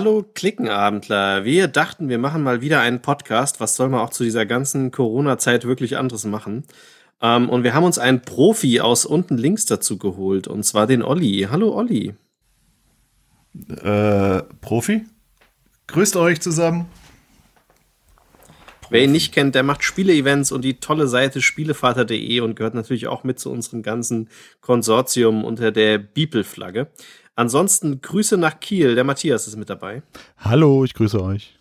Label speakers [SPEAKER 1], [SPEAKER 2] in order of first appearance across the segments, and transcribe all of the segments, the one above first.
[SPEAKER 1] Hallo Klickenabendler. Wir dachten, wir machen mal wieder einen Podcast. Was soll man auch zu dieser ganzen Corona-Zeit wirklich anderes machen? Ähm, und wir haben uns einen Profi aus unten links dazu geholt, und zwar den Olli. Hallo Olli.
[SPEAKER 2] Äh, Profi? Grüßt euch zusammen.
[SPEAKER 1] Wer ihn nicht kennt, der macht Spiele-Events und die tolle Seite spielevater.de und gehört natürlich auch mit zu unserem ganzen Konsortium unter der Beeple-Flagge. Ansonsten Grüße nach Kiel. Der Matthias ist mit dabei.
[SPEAKER 3] Hallo, ich grüße euch.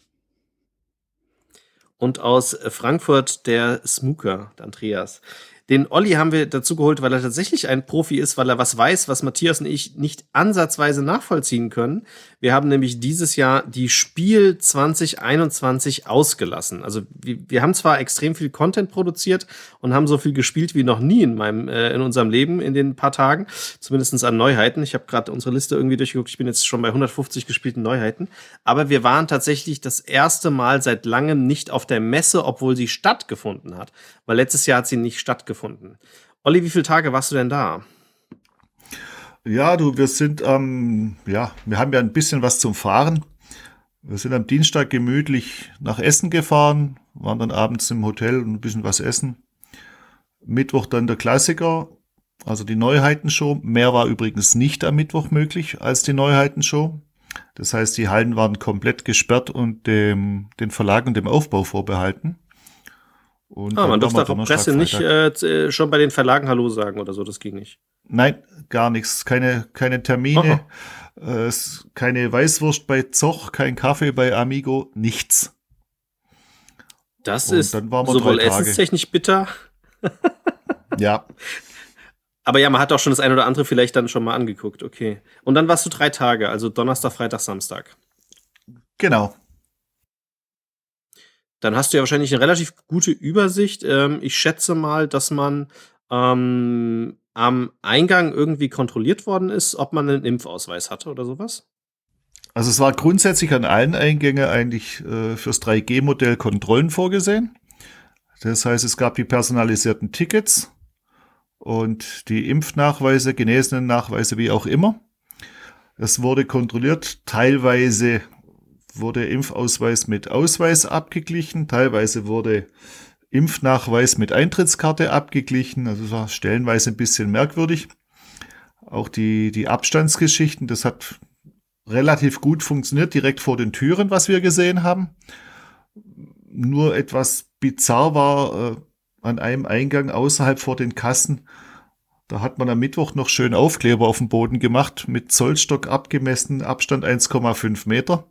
[SPEAKER 1] Und aus Frankfurt der Smooker, der Andreas. Den Olli haben wir dazu geholt, weil er tatsächlich ein Profi ist, weil er was weiß, was Matthias und ich nicht ansatzweise nachvollziehen können. Wir haben nämlich dieses Jahr die Spiel 2021 ausgelassen. Also wir, wir haben zwar extrem viel Content produziert und haben so viel gespielt wie noch nie in meinem äh, in unserem Leben in den paar Tagen, zumindestens an Neuheiten. Ich habe gerade unsere Liste irgendwie durchgeguckt. Ich bin jetzt schon bei 150 gespielten Neuheiten. Aber wir waren tatsächlich das erste Mal seit langem nicht auf der Messe, obwohl sie stattgefunden hat. Weil letztes Jahr hat sie nicht stattgefunden gefunden. Olli, wie viele Tage warst du denn da?
[SPEAKER 2] Ja, du, wir sind, ähm, ja, wir haben ja ein bisschen was zum Fahren. Wir sind am Dienstag gemütlich nach Essen gefahren, waren dann abends im Hotel und ein bisschen was essen. Mittwoch dann der Klassiker, also die Neuheitenshow. Mehr war übrigens nicht am Mittwoch möglich als die Neuheitenshow. Das heißt, die Hallen waren komplett gesperrt und dem, den Verlag und dem Aufbau vorbehalten.
[SPEAKER 1] Und ah, man durfte auch Presse nicht äh, äh, schon bei den Verlagen Hallo sagen oder so, das ging nicht.
[SPEAKER 2] Nein, gar nichts. Keine, keine Termine, oh, oh. Äh, keine Weißwurst bei Zoch, kein Kaffee bei Amigo, nichts.
[SPEAKER 1] Das Und ist sowohl essenstechnisch bitter.
[SPEAKER 2] ja.
[SPEAKER 1] Aber ja, man hat auch schon das ein oder andere vielleicht dann schon mal angeguckt, okay. Und dann warst du drei Tage, also Donnerstag, Freitag, Samstag.
[SPEAKER 2] Genau
[SPEAKER 1] dann hast du ja wahrscheinlich eine relativ gute Übersicht. Ähm, ich schätze mal, dass man ähm, am Eingang irgendwie kontrolliert worden ist, ob man einen Impfausweis hatte oder sowas?
[SPEAKER 2] Also es war grundsätzlich an allen Eingängen eigentlich äh, fürs 3G-Modell Kontrollen vorgesehen. Das heißt, es gab die personalisierten Tickets und die Impfnachweise, genesenen Nachweise, wie auch immer. Es wurde kontrolliert, teilweise wurde Impfausweis mit Ausweis abgeglichen, teilweise wurde Impfnachweis mit Eintrittskarte abgeglichen, also es war stellenweise ein bisschen merkwürdig. Auch die, die Abstandsgeschichten, das hat relativ gut funktioniert, direkt vor den Türen, was wir gesehen haben. Nur etwas bizarr war äh, an einem Eingang außerhalb vor den Kassen, da hat man am Mittwoch noch schön Aufkleber auf dem Boden gemacht, mit Zollstock abgemessen, Abstand 1,5 Meter.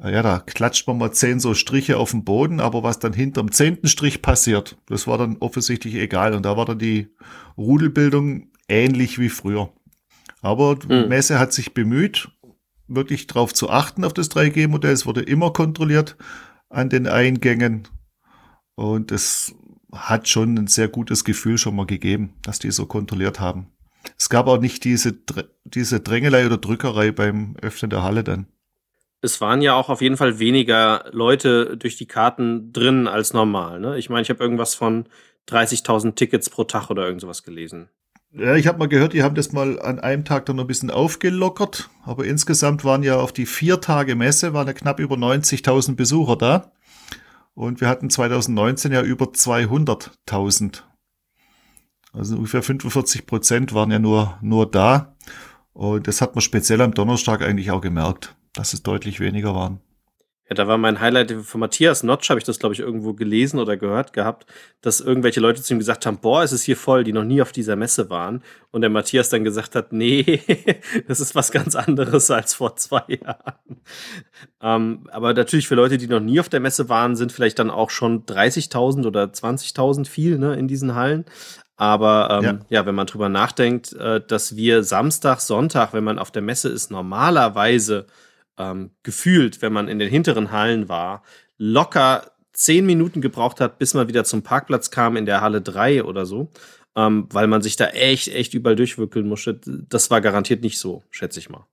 [SPEAKER 2] Ah ja, da klatscht man mal zehn so Striche auf den Boden, aber was dann hinterm zehnten Strich passiert, das war dann offensichtlich egal. Und da war dann die Rudelbildung ähnlich wie früher. Aber die mhm. Messe hat sich bemüht, wirklich darauf zu achten auf das 3G-Modell. Es wurde immer kontrolliert an den Eingängen. Und es hat schon ein sehr gutes Gefühl schon mal gegeben, dass die so kontrolliert haben. Es gab auch nicht diese, diese Drängelei oder Drückerei beim Öffnen der Halle dann
[SPEAKER 1] es waren ja auch auf jeden Fall weniger Leute durch die Karten drin als normal. Ne? Ich meine, ich habe irgendwas von 30.000 Tickets pro Tag oder irgend sowas gelesen.
[SPEAKER 2] Ja, ich habe mal gehört, die haben das mal an einem Tag dann ein bisschen aufgelockert, aber insgesamt waren ja auf die vier Tage Messe waren ja knapp über 90.000 Besucher da und wir hatten 2019 ja über 200.000. Also ungefähr 45 Prozent waren ja nur, nur da und das hat man speziell am Donnerstag eigentlich auch gemerkt dass es deutlich weniger waren.
[SPEAKER 1] Ja, da war mein Highlight von Matthias Notch, habe ich das, glaube ich, irgendwo gelesen oder gehört gehabt, dass irgendwelche Leute zu ihm gesagt haben, boah, es ist hier voll, die noch nie auf dieser Messe waren. Und der Matthias dann gesagt hat, nee, das ist was ganz anderes als vor zwei Jahren. Ähm, aber natürlich für Leute, die noch nie auf der Messe waren, sind vielleicht dann auch schon 30.000 oder 20.000 viel ne, in diesen Hallen. Aber ähm, ja. ja. wenn man drüber nachdenkt, äh, dass wir Samstag, Sonntag, wenn man auf der Messe ist, normalerweise ähm, gefühlt, wenn man in den hinteren Hallen war, locker zehn Minuten gebraucht hat, bis man wieder zum Parkplatz kam in der Halle 3 oder so, ähm, weil man sich da echt, echt überall durchwickeln musste. Das war garantiert nicht so, schätze ich mal.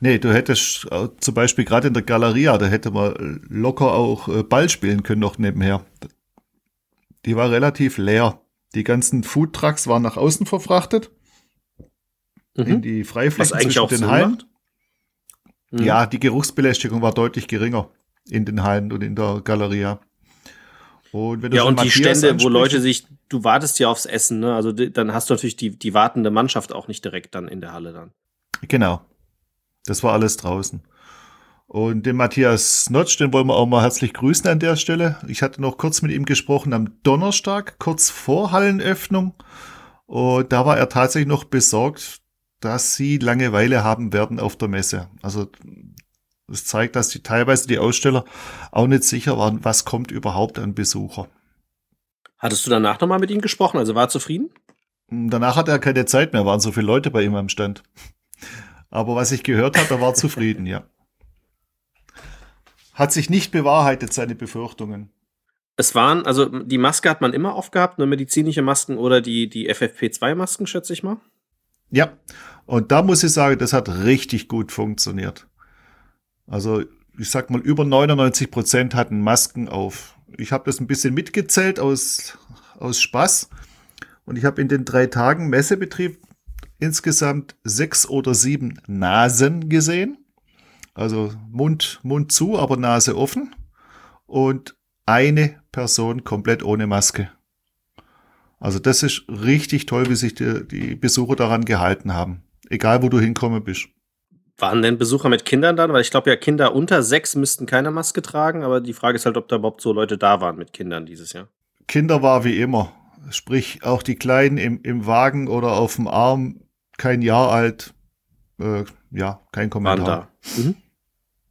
[SPEAKER 2] Nee, du hättest äh, zum Beispiel gerade in der Galeria, da hätte man locker auch äh, Ball spielen können noch nebenher. Die war relativ leer. Die ganzen Foodtrucks waren nach außen verfrachtet. Mhm. In die Freiflächen
[SPEAKER 1] Was eigentlich zwischen auch den Hallen. Macht?
[SPEAKER 2] Mhm. Ja, die Geruchsbelästigung war deutlich geringer in den Hallen und in der Galeria.
[SPEAKER 1] Und wenn du ja, und die Stände, wo Leute sich, du wartest ja aufs Essen, ne? Also dann hast du natürlich die, die wartende Mannschaft auch nicht direkt dann in der Halle dann.
[SPEAKER 2] Genau. Das war alles draußen. Und den Matthias Notsch, den wollen wir auch mal herzlich grüßen an der Stelle. Ich hatte noch kurz mit ihm gesprochen am Donnerstag, kurz vor Hallenöffnung. Und da war er tatsächlich noch besorgt, dass sie Langeweile haben werden auf der Messe. Also das zeigt, dass die teilweise die Aussteller auch nicht sicher waren, was kommt überhaupt an Besucher.
[SPEAKER 1] Hattest du danach nochmal mit ihm gesprochen? Also war er zufrieden?
[SPEAKER 2] Danach hatte er keine Zeit mehr, waren so viele Leute bei ihm am Stand. Aber was ich gehört habe, er war zufrieden, ja. Hat sich nicht bewahrheitet, seine Befürchtungen.
[SPEAKER 1] Es waren, also die Maske hat man immer aufgehabt, nur medizinische Masken oder die, die FFP2-Masken, schätze ich mal.
[SPEAKER 2] Ja, und da muss ich sagen, das hat richtig gut funktioniert. Also ich sag mal, über 99 Prozent hatten Masken auf. Ich habe das ein bisschen mitgezählt aus, aus Spaß. Und ich habe in den drei Tagen Messebetrieb insgesamt sechs oder sieben Nasen gesehen. Also Mund, Mund zu, aber Nase offen. Und eine Person komplett ohne Maske. Also das ist richtig toll, wie sich die, die Besucher daran gehalten haben. Egal, wo du hinkommen bist.
[SPEAKER 1] Waren denn Besucher mit Kindern dann? Weil ich glaube ja, Kinder unter sechs müssten keine Maske tragen, aber die Frage ist halt, ob da überhaupt so Leute da waren mit Kindern dieses Jahr.
[SPEAKER 2] Kinder war wie immer. Sprich, auch die Kleinen im, im Wagen oder auf dem Arm, kein Jahr alt, äh, ja, kein Kommentar. Waren da. Mhm.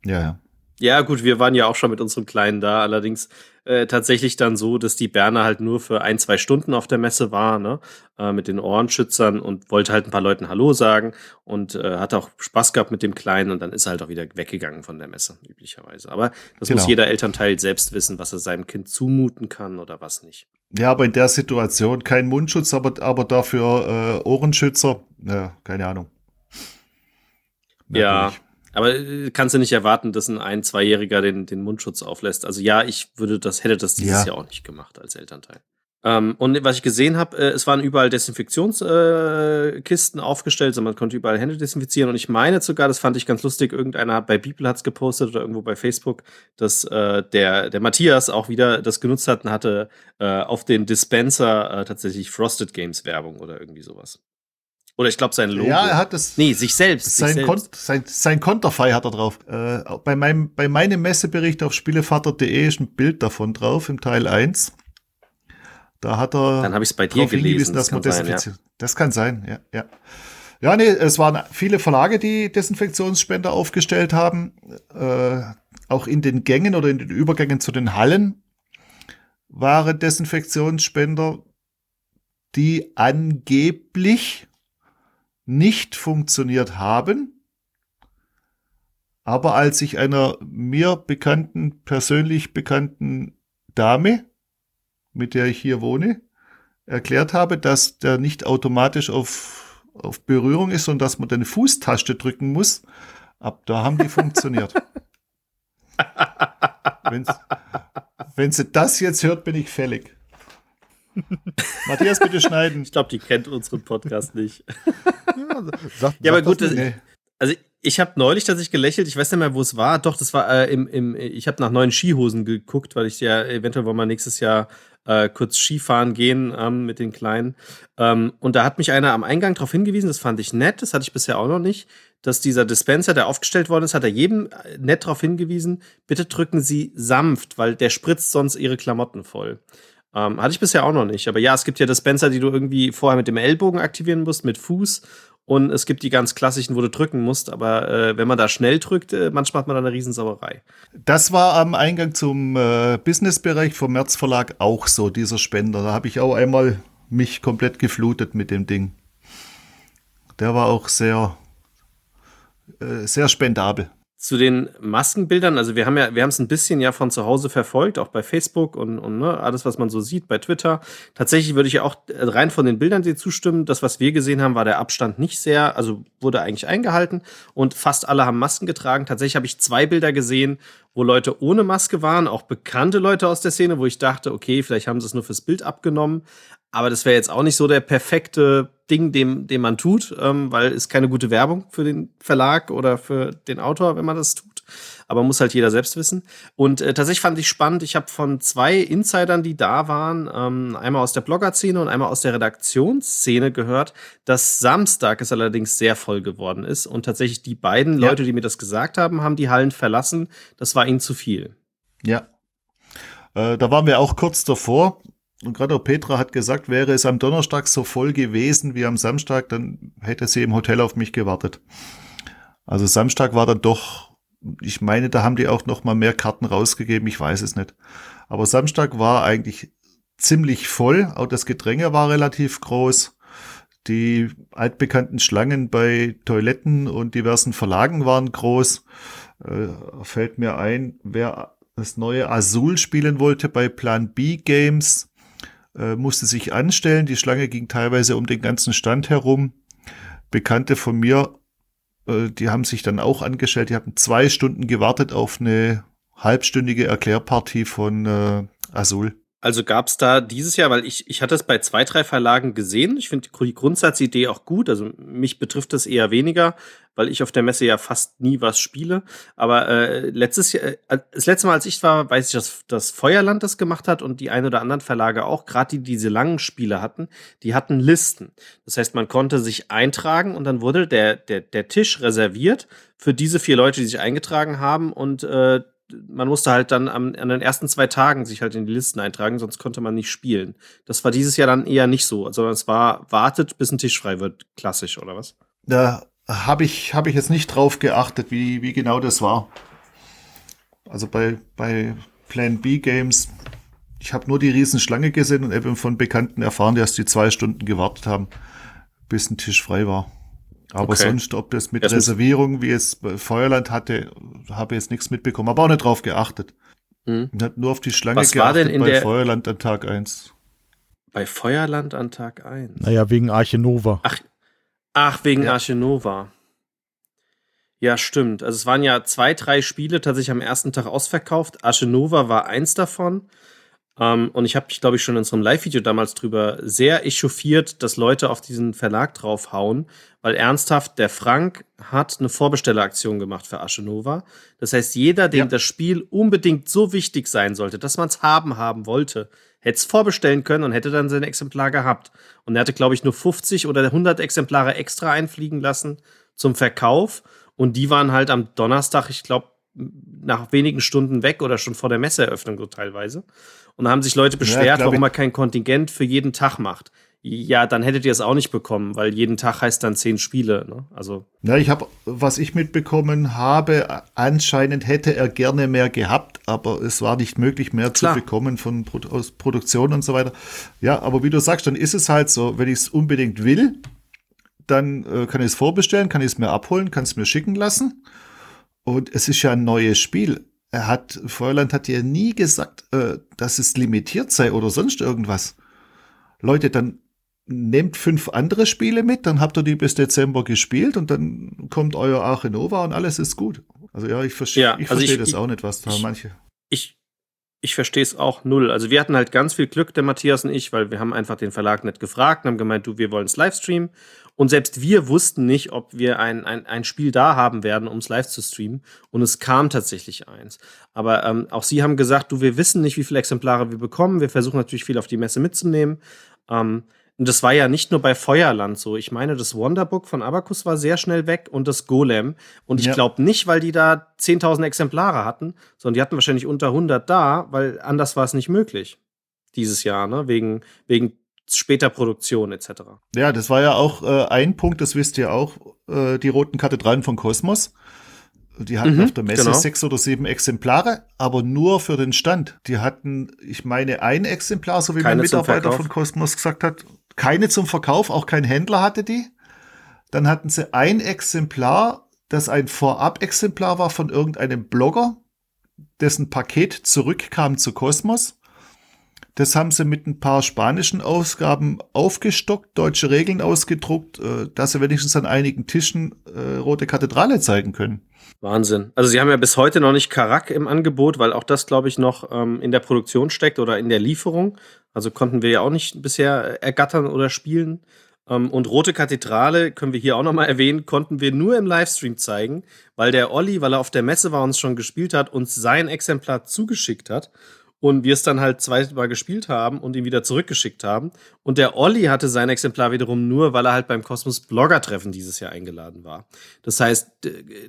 [SPEAKER 2] Ja, ja.
[SPEAKER 1] Ja, gut, wir waren ja auch schon mit unserem Kleinen da. Allerdings äh, tatsächlich dann so, dass die Berner halt nur für ein, zwei Stunden auf der Messe war, ne? Äh, mit den Ohrenschützern und wollte halt ein paar Leuten Hallo sagen und äh, hat auch Spaß gehabt mit dem Kleinen und dann ist er halt auch wieder weggegangen von der Messe, üblicherweise. Aber das genau. muss jeder Elternteil selbst wissen, was er seinem Kind zumuten kann oder was nicht.
[SPEAKER 2] Ja, aber in der Situation kein Mundschutz, aber, aber dafür äh, Ohrenschützer, ja, keine Ahnung.
[SPEAKER 1] Natürlich. Ja, aber äh, kannst du nicht erwarten, dass ein ein-, zweijähriger den, den Mundschutz auflässt. Also ja, ich würde das, hätte das dieses ja. Jahr auch nicht gemacht als Elternteil. Ähm, und was ich gesehen habe, äh, es waren überall Desinfektionskisten äh, aufgestellt, also man konnte überall Hände desinfizieren. Und ich meine sogar, das fand ich ganz lustig, irgendeiner hat bei People hat's gepostet oder irgendwo bei Facebook, dass äh, der, der Matthias auch wieder das genutzt hat und hatte äh, auf dem Dispenser äh, tatsächlich Frosted Games Werbung oder irgendwie sowas. Oder ich glaube sein Logo.
[SPEAKER 2] Ja, er hat das.
[SPEAKER 1] Nee, sich selbst.
[SPEAKER 2] Sein,
[SPEAKER 1] sich
[SPEAKER 2] selbst. sein, sein Konterfei hat er drauf. Äh, bei, meinem, bei meinem Messebericht auf spielevater.de ist ein Bild davon drauf im Teil 1. Da hat er.
[SPEAKER 1] Dann habe ich es bei dir gelesen.
[SPEAKER 2] Dass das, man sein, ja. das kann sein, ja, ja. Ja, nee, es waren viele Verlage, die Desinfektionsspender aufgestellt haben. Äh, auch in den Gängen oder in den Übergängen zu den Hallen waren Desinfektionsspender, die angeblich nicht funktioniert haben. Aber als ich einer mir bekannten, persönlich bekannten Dame, mit der ich hier wohne, erklärt habe, dass der nicht automatisch auf, auf Berührung ist und dass man eine Fußtaste drücken muss, ab da haben die funktioniert. wenn sie das jetzt hört, bin ich fällig. Matthias, bitte schneiden.
[SPEAKER 1] Ich glaube, die kennt unseren Podcast nicht. ja, sag, ja aber gut, das, nee. also ich habe neulich tatsächlich gelächelt, ich weiß nicht mehr, wo es war. Doch, das war äh, im, im, ich habe nach neuen Skihosen geguckt, weil ich ja eventuell wollen wir nächstes Jahr äh, kurz Skifahren gehen ähm, mit den Kleinen. Ähm, und da hat mich einer am Eingang darauf hingewiesen, das fand ich nett, das hatte ich bisher auch noch nicht, dass dieser Dispenser, der aufgestellt worden ist, hat er jedem äh, nett darauf hingewiesen, bitte drücken Sie sanft, weil der spritzt sonst Ihre Klamotten voll. Ähm, hatte ich bisher auch noch nicht. Aber ja, es gibt ja Dispenser, die du irgendwie vorher mit dem Ellbogen aktivieren musst, mit Fuß. Und es gibt die ganz klassischen, wo du drücken musst. Aber äh, wenn man da schnell drückt, äh, manchmal hat man da eine Riesensauerei.
[SPEAKER 2] Das war am Eingang zum äh, Businessbereich vom März Verlag auch so, dieser Spender. Da habe ich auch einmal mich komplett geflutet mit dem Ding. Der war auch sehr, äh, sehr spendabel
[SPEAKER 1] zu den Maskenbildern, also wir haben ja, wir haben es ein bisschen ja von zu Hause verfolgt, auch bei Facebook und, und ne, alles, was man so sieht, bei Twitter. Tatsächlich würde ich ja auch rein von den Bildern dir zustimmen. Das, was wir gesehen haben, war der Abstand nicht sehr, also wurde eigentlich eingehalten und fast alle haben Masken getragen. Tatsächlich habe ich zwei Bilder gesehen, wo Leute ohne Maske waren, auch bekannte Leute aus der Szene, wo ich dachte, okay, vielleicht haben sie es nur fürs Bild abgenommen. Aber das wäre jetzt auch nicht so der perfekte Ding, dem, dem man tut, ähm, weil es keine gute Werbung für den Verlag oder für den Autor, wenn man das tut aber muss halt jeder selbst wissen. Und äh, tatsächlich fand ich spannend, ich habe von zwei Insidern, die da waren, ähm, einmal aus der Blogger-Szene und einmal aus der Redaktionsszene gehört, dass Samstag es allerdings sehr voll geworden ist. Und tatsächlich die beiden ja. Leute, die mir das gesagt haben, haben die Hallen verlassen. Das war ihnen zu viel.
[SPEAKER 2] Ja. Äh, da waren wir auch kurz davor. Und gerade auch Petra hat gesagt, wäre es am Donnerstag so voll gewesen wie am Samstag, dann hätte sie im Hotel auf mich gewartet. Also Samstag war dann doch ich meine, da haben die auch noch mal mehr Karten rausgegeben, ich weiß es nicht. Aber Samstag war eigentlich ziemlich voll, auch das Gedränge war relativ groß. Die altbekannten Schlangen bei Toiletten und diversen Verlagen waren groß. Äh, fällt mir ein, wer das neue Azul spielen wollte bei Plan B Games, äh, musste sich anstellen. Die Schlange ging teilweise um den ganzen Stand herum. Bekannte von mir äh, die haben sich dann auch angestellt. Die haben zwei Stunden gewartet auf eine halbstündige Erklärpartie von äh, Azul.
[SPEAKER 1] Also gab es da dieses Jahr, weil ich, ich hatte es bei zwei, drei Verlagen gesehen. Ich finde die Grundsatzidee auch gut. Also mich betrifft das eher weniger, weil ich auf der Messe ja fast nie was spiele. Aber äh, letztes Jahr, äh, das letzte Mal, als ich war, weiß ich, dass das Feuerland das gemacht hat und die ein oder anderen Verlage auch, gerade die, die diese langen Spiele hatten, die hatten Listen. Das heißt, man konnte sich eintragen und dann wurde der, der, der Tisch reserviert für diese vier Leute, die sich eingetragen haben und äh, man musste halt dann am, an den ersten zwei Tagen sich halt in die Listen eintragen, sonst konnte man nicht spielen. Das war dieses Jahr dann eher nicht so, sondern es war wartet, bis ein Tisch frei wird, klassisch, oder was?
[SPEAKER 2] Da habe ich, hab ich jetzt nicht drauf geachtet, wie, wie genau das war. Also bei, bei Plan B Games, ich habe nur die Riesenschlange gesehen und eben von Bekannten erfahren, dass die zwei Stunden gewartet haben, bis ein Tisch frei war. Aber okay. sonst, ob das mit das Reservierung, wie es bei Feuerland hatte, habe ich jetzt nichts mitbekommen, aber auch nicht drauf geachtet. Mhm. hat nur auf die Schlange
[SPEAKER 1] Was geachtet war denn in
[SPEAKER 2] bei Feuerland an Tag 1.
[SPEAKER 1] Bei Feuerland an Tag 1?
[SPEAKER 3] Naja, wegen Arche Nova.
[SPEAKER 1] Ach, ach wegen ja. Arche Nova. Ja, stimmt. Also es waren ja zwei, drei Spiele tatsächlich am ersten Tag ausverkauft. Nova war eins davon. Um, ähm, und ich habe mich, glaube ich, schon in unserem Live-Video damals drüber sehr echauffiert, dass Leute auf diesen Verlag draufhauen, weil ernsthaft, der Frank hat eine Vorbestelleraktion gemacht für Aschenova. Das heißt, jeder, dem ja. das Spiel unbedingt so wichtig sein sollte, dass man es haben haben wollte, hätte es vorbestellen können und hätte dann sein Exemplar gehabt. Und er hatte, glaube ich, nur 50 oder 100 Exemplare extra einfliegen lassen zum Verkauf. Und die waren halt am Donnerstag, ich glaube, nach wenigen Stunden weg oder schon vor der Messeeröffnung so teilweise. Und da haben sich Leute beschwert, ja, warum er kein Kontingent für jeden Tag macht. Ja, dann hättet ihr es auch nicht bekommen, weil jeden Tag heißt dann zehn Spiele. Ne? Also.
[SPEAKER 2] Ja, ich habe, was ich mitbekommen habe, anscheinend hätte er gerne mehr gehabt, aber es war nicht möglich, mehr Klar. zu bekommen von aus Produktion und so weiter. Ja, aber wie du sagst, dann ist es halt so, wenn ich es unbedingt will, dann äh, kann ich es vorbestellen, kann ich es mir abholen, kann es mir schicken lassen. Und es ist ja ein neues Spiel. Er hat, Feuerland hat ja nie gesagt, äh, dass es limitiert sei oder sonst irgendwas. Leute, dann nehmt fünf andere Spiele mit, dann habt ihr die bis Dezember gespielt und dann kommt euer Arche Nova und alles ist gut. Also ja, ich, verste ja, ich also verstehe das auch nicht, was da
[SPEAKER 1] ich,
[SPEAKER 2] manche.
[SPEAKER 1] Ich, ich verstehe es auch null. Also wir hatten halt ganz viel Glück, der Matthias und ich, weil wir haben einfach den Verlag nicht gefragt und haben gemeint, du, wir wollen es Livestreamen. Und selbst wir wussten nicht, ob wir ein, ein, ein Spiel da haben werden, um es live zu streamen. Und es kam tatsächlich eins. Aber ähm, auch sie haben gesagt, du, wir wissen nicht, wie viele Exemplare wir bekommen. Wir versuchen natürlich viel auf die Messe mitzunehmen. Ähm, und das war ja nicht nur bei Feuerland so. Ich meine, das Wonderbook von Abacus war sehr schnell weg und das Golem. Und ich ja. glaube nicht, weil die da 10.000 Exemplare hatten, sondern die hatten wahrscheinlich unter 100 da, weil anders war es nicht möglich dieses Jahr, ne? Wegen, wegen später Produktion etc.
[SPEAKER 2] Ja, das war ja auch äh, ein Punkt, das wisst ihr auch, äh, die roten Kathedralen von Kosmos. Die hatten mhm, auf der Messe genau. sechs oder sieben Exemplare, aber nur für den Stand. Die hatten, ich meine, ein Exemplar, so wie Keine mein Mitarbeiter von Kosmos gesagt hat. Keine zum Verkauf, auch kein Händler hatte die. Dann hatten sie ein Exemplar, das ein Vorab-Exemplar war von irgendeinem Blogger, dessen Paket zurückkam zu Kosmos. Das haben sie mit ein paar spanischen Ausgaben aufgestockt, deutsche Regeln ausgedruckt, äh, dass sie wenigstens an einigen Tischen äh, Rote Kathedrale zeigen können.
[SPEAKER 1] Wahnsinn. Also sie haben ja bis heute noch nicht Karak im Angebot, weil auch das, glaube ich, noch ähm, in der Produktion steckt oder in der Lieferung. Also konnten wir ja auch nicht bisher ergattern oder spielen. Ähm, und Rote Kathedrale, können wir hier auch nochmal erwähnen, konnten wir nur im Livestream zeigen, weil der Olli, weil er auf der Messe war und uns schon gespielt hat, uns sein Exemplar zugeschickt hat und wir es dann halt zweimal gespielt haben und ihn wieder zurückgeschickt haben. Und der Olli hatte sein Exemplar wiederum nur, weil er halt beim Kosmos Blogger Treffen dieses Jahr eingeladen war. Das heißt,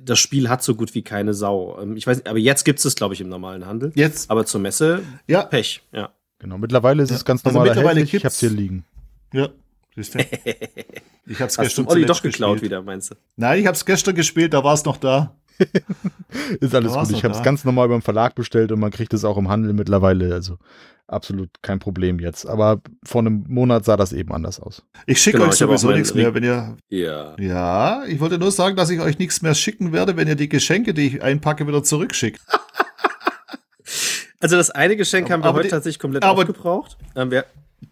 [SPEAKER 1] das Spiel hat so gut wie keine Sau. Ähm, ich weiß, nicht, aber jetzt gibt es glaube ich im normalen Handel.
[SPEAKER 2] Jetzt.
[SPEAKER 1] Aber zur Messe
[SPEAKER 2] Ja.
[SPEAKER 1] Pech. Ja.
[SPEAKER 3] Genau, mittlerweile ist
[SPEAKER 2] Ja.
[SPEAKER 3] es ganz
[SPEAKER 2] Also
[SPEAKER 3] normal
[SPEAKER 2] mittlerweile
[SPEAKER 3] erhältlich. Ich hab's hier liegen.
[SPEAKER 2] Ja. Siehst du? Ich hab's
[SPEAKER 1] Hast
[SPEAKER 2] gestern
[SPEAKER 1] du Olli doch geklaut
[SPEAKER 2] gespielt.
[SPEAKER 1] wieder, meinst du?
[SPEAKER 2] Nein, ich hab's gestern gespielt, da war es noch da.
[SPEAKER 3] Ist alles gut. Ich hab's
[SPEAKER 2] da.
[SPEAKER 3] ganz normal beim Verlag bestellt und man kriegt es auch im Handel mittlerweile. Also absolut kein Problem jetzt. Aber vor einem Monat sah das eben anders aus.
[SPEAKER 2] Ich schicke
[SPEAKER 1] Genau,
[SPEAKER 2] euch sowieso nichts mehr, wenn ihr.
[SPEAKER 1] Ja.
[SPEAKER 2] Ja, ich wollte nur sagen, dass ich euch nichts mehr schicken werde, wenn ihr die Geschenke, die ich einpacke, wieder zurückschickt.
[SPEAKER 1] Also das eine Geschenk
[SPEAKER 2] Aber-
[SPEAKER 1] haben wir
[SPEAKER 2] aber
[SPEAKER 1] heute
[SPEAKER 2] die-
[SPEAKER 1] tatsächlich komplett
[SPEAKER 2] aber-
[SPEAKER 1] aufgebraucht. Ähm, wir,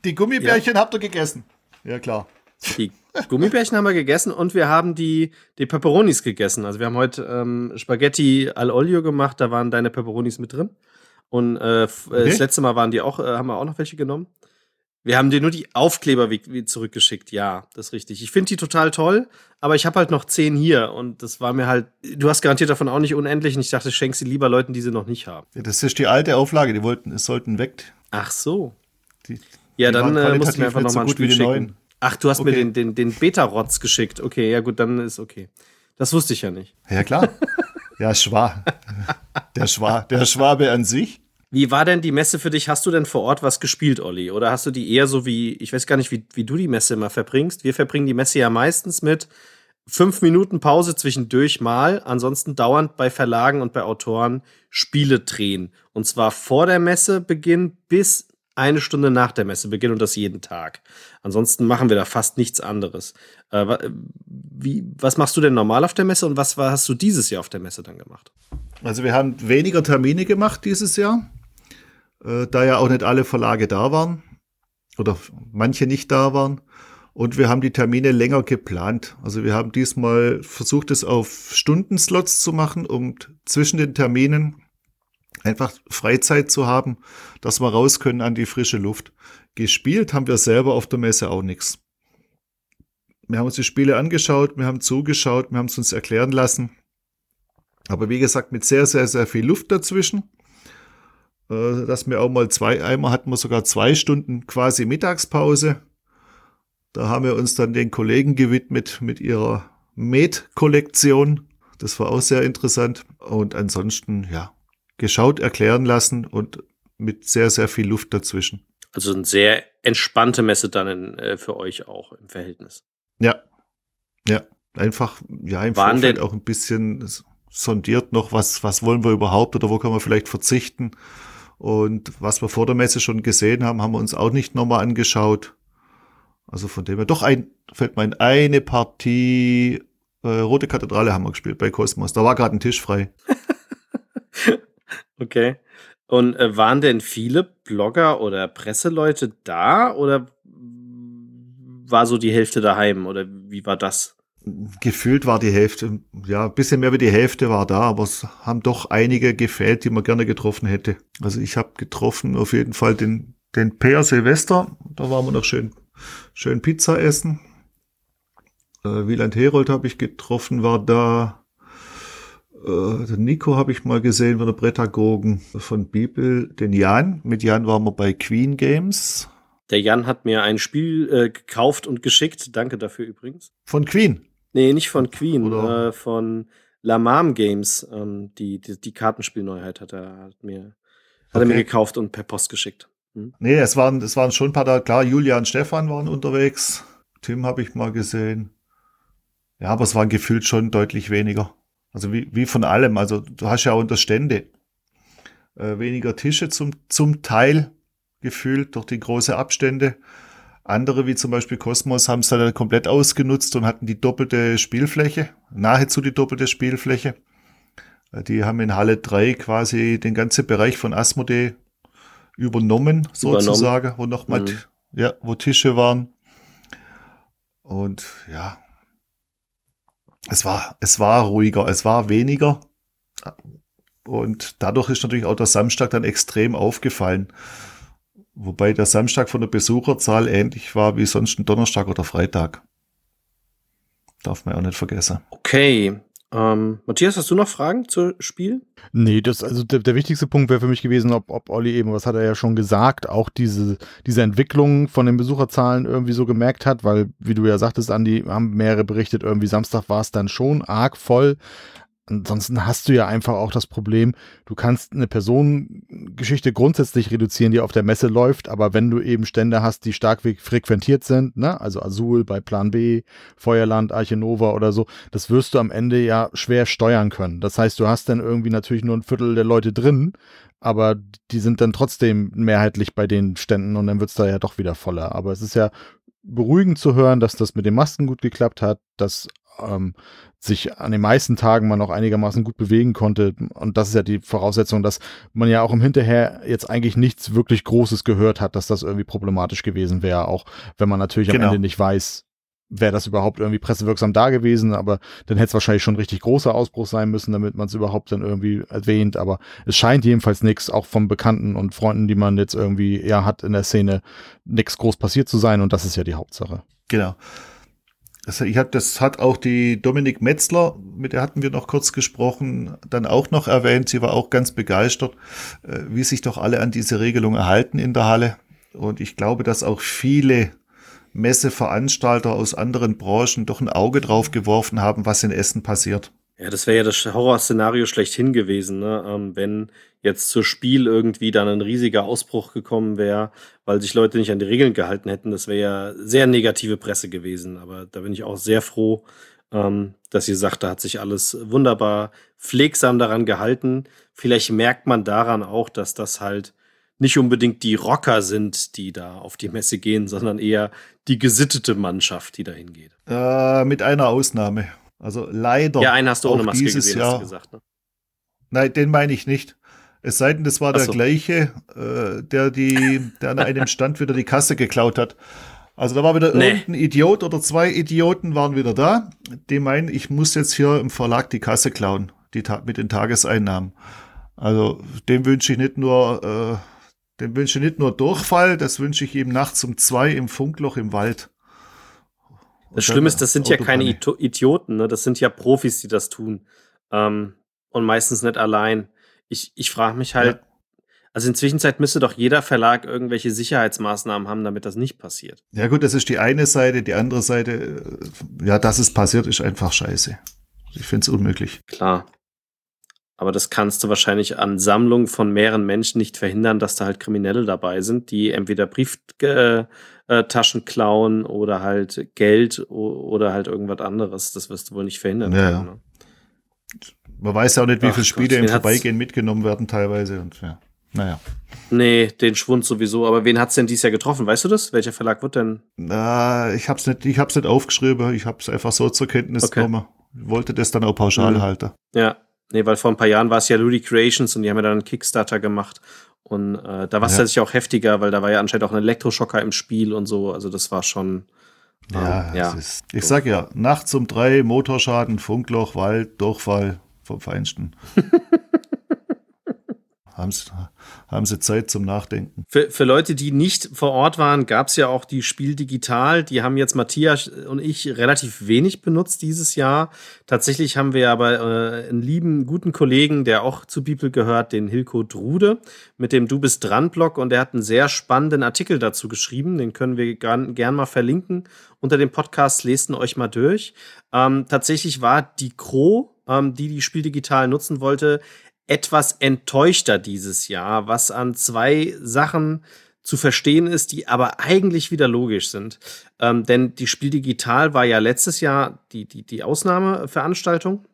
[SPEAKER 2] Die Gummibärchen habt ihr gegessen. Ja, klar.
[SPEAKER 1] Die Gummibärchen haben wir gegessen und wir haben die, die Peperonis gegessen. Also wir haben heute ähm, Spaghetti al Olio gemacht, da waren deine Peperonis mit drin. Und äh, äh,
[SPEAKER 2] Okay.
[SPEAKER 1] das letzte Mal waren die auch, äh, haben wir auch noch welche genommen. Wir haben dir nur die Aufkleber wie, wie zurückgeschickt, ja, das ist richtig. Ich finde die total toll, aber ich habe halt noch zehn hier und das war mir halt, du hast garantiert davon auch nicht unendlich und ich dachte, schenk sie lieber Leuten, die sie noch nicht haben.
[SPEAKER 2] Ja, das ist die alte Auflage, die wollten, es sollten weg.
[SPEAKER 1] Ach so.
[SPEAKER 2] Die,
[SPEAKER 1] Ja,
[SPEAKER 2] Die
[SPEAKER 1] dann äh, musst du mir einfach
[SPEAKER 2] nicht so
[SPEAKER 1] nochmal ein
[SPEAKER 2] gut
[SPEAKER 1] Spiel schicken.
[SPEAKER 2] neuen.
[SPEAKER 1] Ach, du hast mir
[SPEAKER 2] Okay.
[SPEAKER 1] den, den, den Beta-Rotz geschickt. Okay, ja gut, dann ist okay. Das wusste ich ja nicht.
[SPEAKER 2] ja, klar. ja, Schwa. Der, Schwa, der Schwabe an sich.
[SPEAKER 1] Wie war denn die Messe für dich? Hast du denn vor Ort was gespielt, Olli? Oder hast du die eher so wie, ich weiß gar nicht, wie, wie du die Messe immer verbringst. Wir verbringen die Messe ja meistens mit fünf Minuten Pause zwischendurch mal, ansonsten dauernd bei Verlagen und bei Autoren Spiele drehen. Und zwar vor der Messebeginn bis eine Stunde nach der Messebeginn und das jeden Tag. Ansonsten machen wir da fast nichts anderes. Äh, wie, was machst du denn normal auf der Messe und was war, hast du dieses Jahr auf der Messe dann gemacht?
[SPEAKER 2] Also wir haben weniger Termine gemacht dieses Jahr, äh, da ja auch nicht alle Verlage da waren oder manche nicht da waren. Und wir haben die Termine länger geplant. Also wir haben diesmal versucht, es auf Stundenslots zu machen, um zwischen den Terminen einfach Freizeit zu haben, dass wir raus können an die frische Luft. Gespielt haben wir selber auf der Messe auch nichts. Wir haben uns die Spiele angeschaut, wir haben zugeschaut, wir haben es uns erklären lassen. Aber wie gesagt, mit sehr, sehr, sehr viel Luft dazwischen. Äh, Dass wir auch mal zwei, einmal hatten wir sogar zwei Stunden quasi Mittagspause. Da haben wir uns dann den Kollegen gewidmet mit ihrer Met-Kollektion. Das war auch sehr interessant. Und ansonsten, ja, geschaut, erklären lassen und mit sehr, sehr viel Luft dazwischen.
[SPEAKER 1] Also eine sehr entspannte Messe dann in, äh, für euch auch im Verhältnis.
[SPEAKER 2] Ja, ja, einfach, ja, im
[SPEAKER 1] Waren
[SPEAKER 2] Vorfeld auch ein bisschen sondiert noch, was, was wollen wir überhaupt oder wo kann man vielleicht verzichten. Und was wir vor der Messe schon gesehen haben, haben wir uns auch nicht nochmal angeschaut. Also von dem her, doch ein, fällt mir ein, eine Partie äh, Rote Kathedrale haben wir gespielt bei Cosmos. Da war gerade ein Tisch frei.
[SPEAKER 1] Okay. Und äh, waren denn viele Blogger oder Presseleute da oder war so die Hälfte daheim oder wie war das?
[SPEAKER 2] Gefühlt war die Hälfte, ja, ein bisschen mehr wie die Hälfte war da, aber es haben doch einige gefehlt, die man gerne getroffen hätte. Also ich habe getroffen auf jeden Fall den, den Peer Silvester, da waren wir noch schön, schön Pizza essen. Äh, Wieland Herold habe ich getroffen, war da. Äh, den Nico habe ich mal gesehen von der Prädagogen von Bibel. Den Jan, mit Jan waren wir bei Queen Games.
[SPEAKER 1] Der Jan hat mir ein Spiel äh, gekauft und geschickt. Danke dafür übrigens.
[SPEAKER 2] Von Queen.
[SPEAKER 1] Nee, nicht von Queen, äh, von Lamam Games. Ähm, die, die, die Kartenspielneuheit hat er, hat mir, hat er mir gekauft und per Post geschickt. Hm?
[SPEAKER 2] Nee, es waren, es waren schon ein paar da. Klar, Julia und Stefan waren unterwegs. Tim habe ich mal gesehen. Ja, aber es waren gefühlt schon deutlich weniger. Also wie, wie von allem. Also du hast ja auch unter Stände äh, weniger Tische zum, zum Teil gefühlt durch die große Abstände. Andere, wie zum Beispiel Cosmos, haben es dann komplett ausgenutzt und hatten die doppelte Spielfläche, nahezu die doppelte Spielfläche. Äh, Die haben in Halle 3 quasi den ganzen Bereich von Asmodee übernommen, sozusagen, wo noch mal,
[SPEAKER 1] Mhm.
[SPEAKER 2] ja, wo Tische waren. Und ja, es war, es war ruhiger, es war weniger. Und dadurch ist natürlich auch der Samstag dann extrem aufgefallen. Wobei der Samstag von der Besucherzahl ähnlich war wie sonst ein Donnerstag oder Freitag. Darf man auch nicht vergessen.
[SPEAKER 1] Okay. Ähm, Matthias, hast du noch Fragen zum Spiel?
[SPEAKER 3] Nee, das, also der, der wichtigste Punkt wäre für mich gewesen, ob, ob Olli eben, was hat er ja schon gesagt, auch diese, diese Entwicklung von den Besucherzahlen irgendwie so gemerkt hat, weil, wie du ja sagtest, Andi, haben mehrere berichtet, irgendwie Samstag war es dann schon arg voll. Ansonsten hast du ja einfach auch das Problem, du kannst eine Personengeschichte grundsätzlich reduzieren, die auf der Messe läuft, aber wenn du eben Stände hast, die stark frequentiert sind, ne, also Azul bei Plan B, Feuerland, Arche Nova oder so, das wirst du am Ende ja schwer steuern können. Das heißt, du hast dann irgendwie natürlich nur ein Viertel der Leute drin, aber die sind dann trotzdem mehrheitlich bei den Ständen und dann wird es da ja doch wieder voller. Aber es ist ja beruhigend zu hören, dass das mit den Masken gut geklappt hat, dass ähm, sich an den meisten Tagen man auch einigermaßen gut bewegen konnte. Und das ist ja die Voraussetzung, dass man ja auch im Hinterher jetzt eigentlich nichts wirklich Großes gehört hat, dass das irgendwie problematisch gewesen wäre, auch wenn man natürlich genau. am Ende nicht weiß, wäre das überhaupt irgendwie pressewirksam da gewesen, aber dann hätte es wahrscheinlich schon ein richtig großer Ausbruch sein müssen, damit man es überhaupt dann irgendwie erwähnt. Aber es scheint jedenfalls nichts, auch von Bekannten und Freunden, die man jetzt irgendwie ja hat in der Szene, nichts groß passiert zu sein und das ist ja die Hauptsache.
[SPEAKER 2] Genau. Das, ich hab, das hat auch die Dominik Metzler, mit der hatten wir noch kurz gesprochen, dann auch noch erwähnt. Sie war auch ganz begeistert, äh, wie sich doch alle an diese Regelung erhalten in der Halle. Und ich glaube, dass auch viele Messeveranstalter aus anderen Branchen doch ein Auge drauf geworfen haben, was in Essen passiert.
[SPEAKER 1] Ja, das wäre ja das Horrorszenario schlechthin gewesen, ne? ähm, wenn jetzt zur Spiel irgendwie dann ein riesiger Ausbruch gekommen wäre, weil sich Leute nicht an die Regeln gehalten hätten. Das wäre ja sehr negative Presse gewesen. Aber da bin ich auch sehr froh, ähm, dass ihr sagt, da hat sich alles wunderbar pflegsam daran gehalten. Vielleicht merkt man daran auch, dass das halt nicht unbedingt die Rocker sind, die da auf die Messe gehen, sondern eher die gesittete Mannschaft, die dahin geht.
[SPEAKER 2] Äh, mit einer Ausnahme. Also leider.
[SPEAKER 1] Ja, einen hast du ohne Maske gesehen, Jahr, hast du gesagt, ne?
[SPEAKER 2] Nein, den meine ich nicht. Es sei denn, das war der so. gleiche, äh, der die, der an einem Stand wieder die Kasse geklaut hat. Also da war wieder nee. irgendein Idiot oder zwei Idioten waren wieder da. Die meinen, ich muss jetzt hier im Verlag die Kasse klauen, die mit den Tageseinnahmen. Also dem wünsche ich nicht nur, äh, dem wünsche ich nicht nur Durchfall, das wünsche ich ihm nachts um zwei im Funkloch im Wald.
[SPEAKER 1] Das Schlimme ist, das sind ja keine Idioten, ne? das sind ja Profis, die das tun. Ähm, und meistens nicht allein. Ich, ich frage mich halt, ja. also in Zwischenzeit müsste doch jeder Verlag irgendwelche Sicherheitsmaßnahmen haben, damit das nicht passiert.
[SPEAKER 2] Ja gut, das ist die eine Seite. Die andere Seite, äh, ja, dass es passiert, ist einfach scheiße. Ich finde es unmöglich.
[SPEAKER 1] Klar. Aber das kannst du wahrscheinlich an Sammlungen von mehreren Menschen nicht verhindern, dass da halt Kriminelle dabei sind, die entweder Brieftaschen äh, klauen oder halt Geld oder halt irgendwas anderes. Das wirst du wohl nicht verhindern
[SPEAKER 2] ja, können. Ne? Man weiß ja auch nicht, wie viele Spiele Gott, im Vorbeigehen mitgenommen werden teilweise und ja. Naja.
[SPEAKER 1] Nee, den Schwund sowieso. Aber wen hat's denn dieses Jahr getroffen? Weißt du das? Welcher Verlag wird denn?
[SPEAKER 2] Na, ich hab's nicht, ich hab's nicht aufgeschrieben. Ich hab's einfach so zur Kenntnis okay. genommen. Ich wollte das dann auch pauschal mhm. halten.
[SPEAKER 1] Ja. Nee, weil vor ein paar Jahren war es ja Ludi Creations und die haben ja dann einen Kickstarter gemacht. Und äh, da war es ja. tatsächlich auch heftiger, weil da war ja anscheinend auch ein Elektroschocker im Spiel und so. Also das war schon.
[SPEAKER 2] Ja, ähm, ja. Ist, ich sag ja, nachts um drei Motorschaden, Funkloch, Wald, Durchfall vom Feinsten. haben, sie, haben sie Zeit zum Nachdenken.
[SPEAKER 1] Für, für Leute, die nicht vor Ort waren, gab es ja auch die Spiel digital. Die haben jetzt Matthias und ich relativ wenig benutzt dieses Jahr. Tatsächlich haben wir aber äh, einen lieben, guten Kollegen, der auch zu People gehört, den Hilko Drude, mit dem Du bist dran Blog und der hat einen sehr spannenden Artikel dazu geschrieben. Den können wir gern, gern mal verlinken unter dem Podcast. Lest ihn euch mal durch. Ähm, tatsächlich war die Crow ähm, die die Spiel digital nutzen wollte, etwas enttäuschter dieses Jahr, was an zwei Sachen zu verstehen ist, die aber eigentlich wieder logisch sind. Ähm, denn die Spiel Digital war ja letztes Jahr die, die, die Ausnahmeveranstaltung.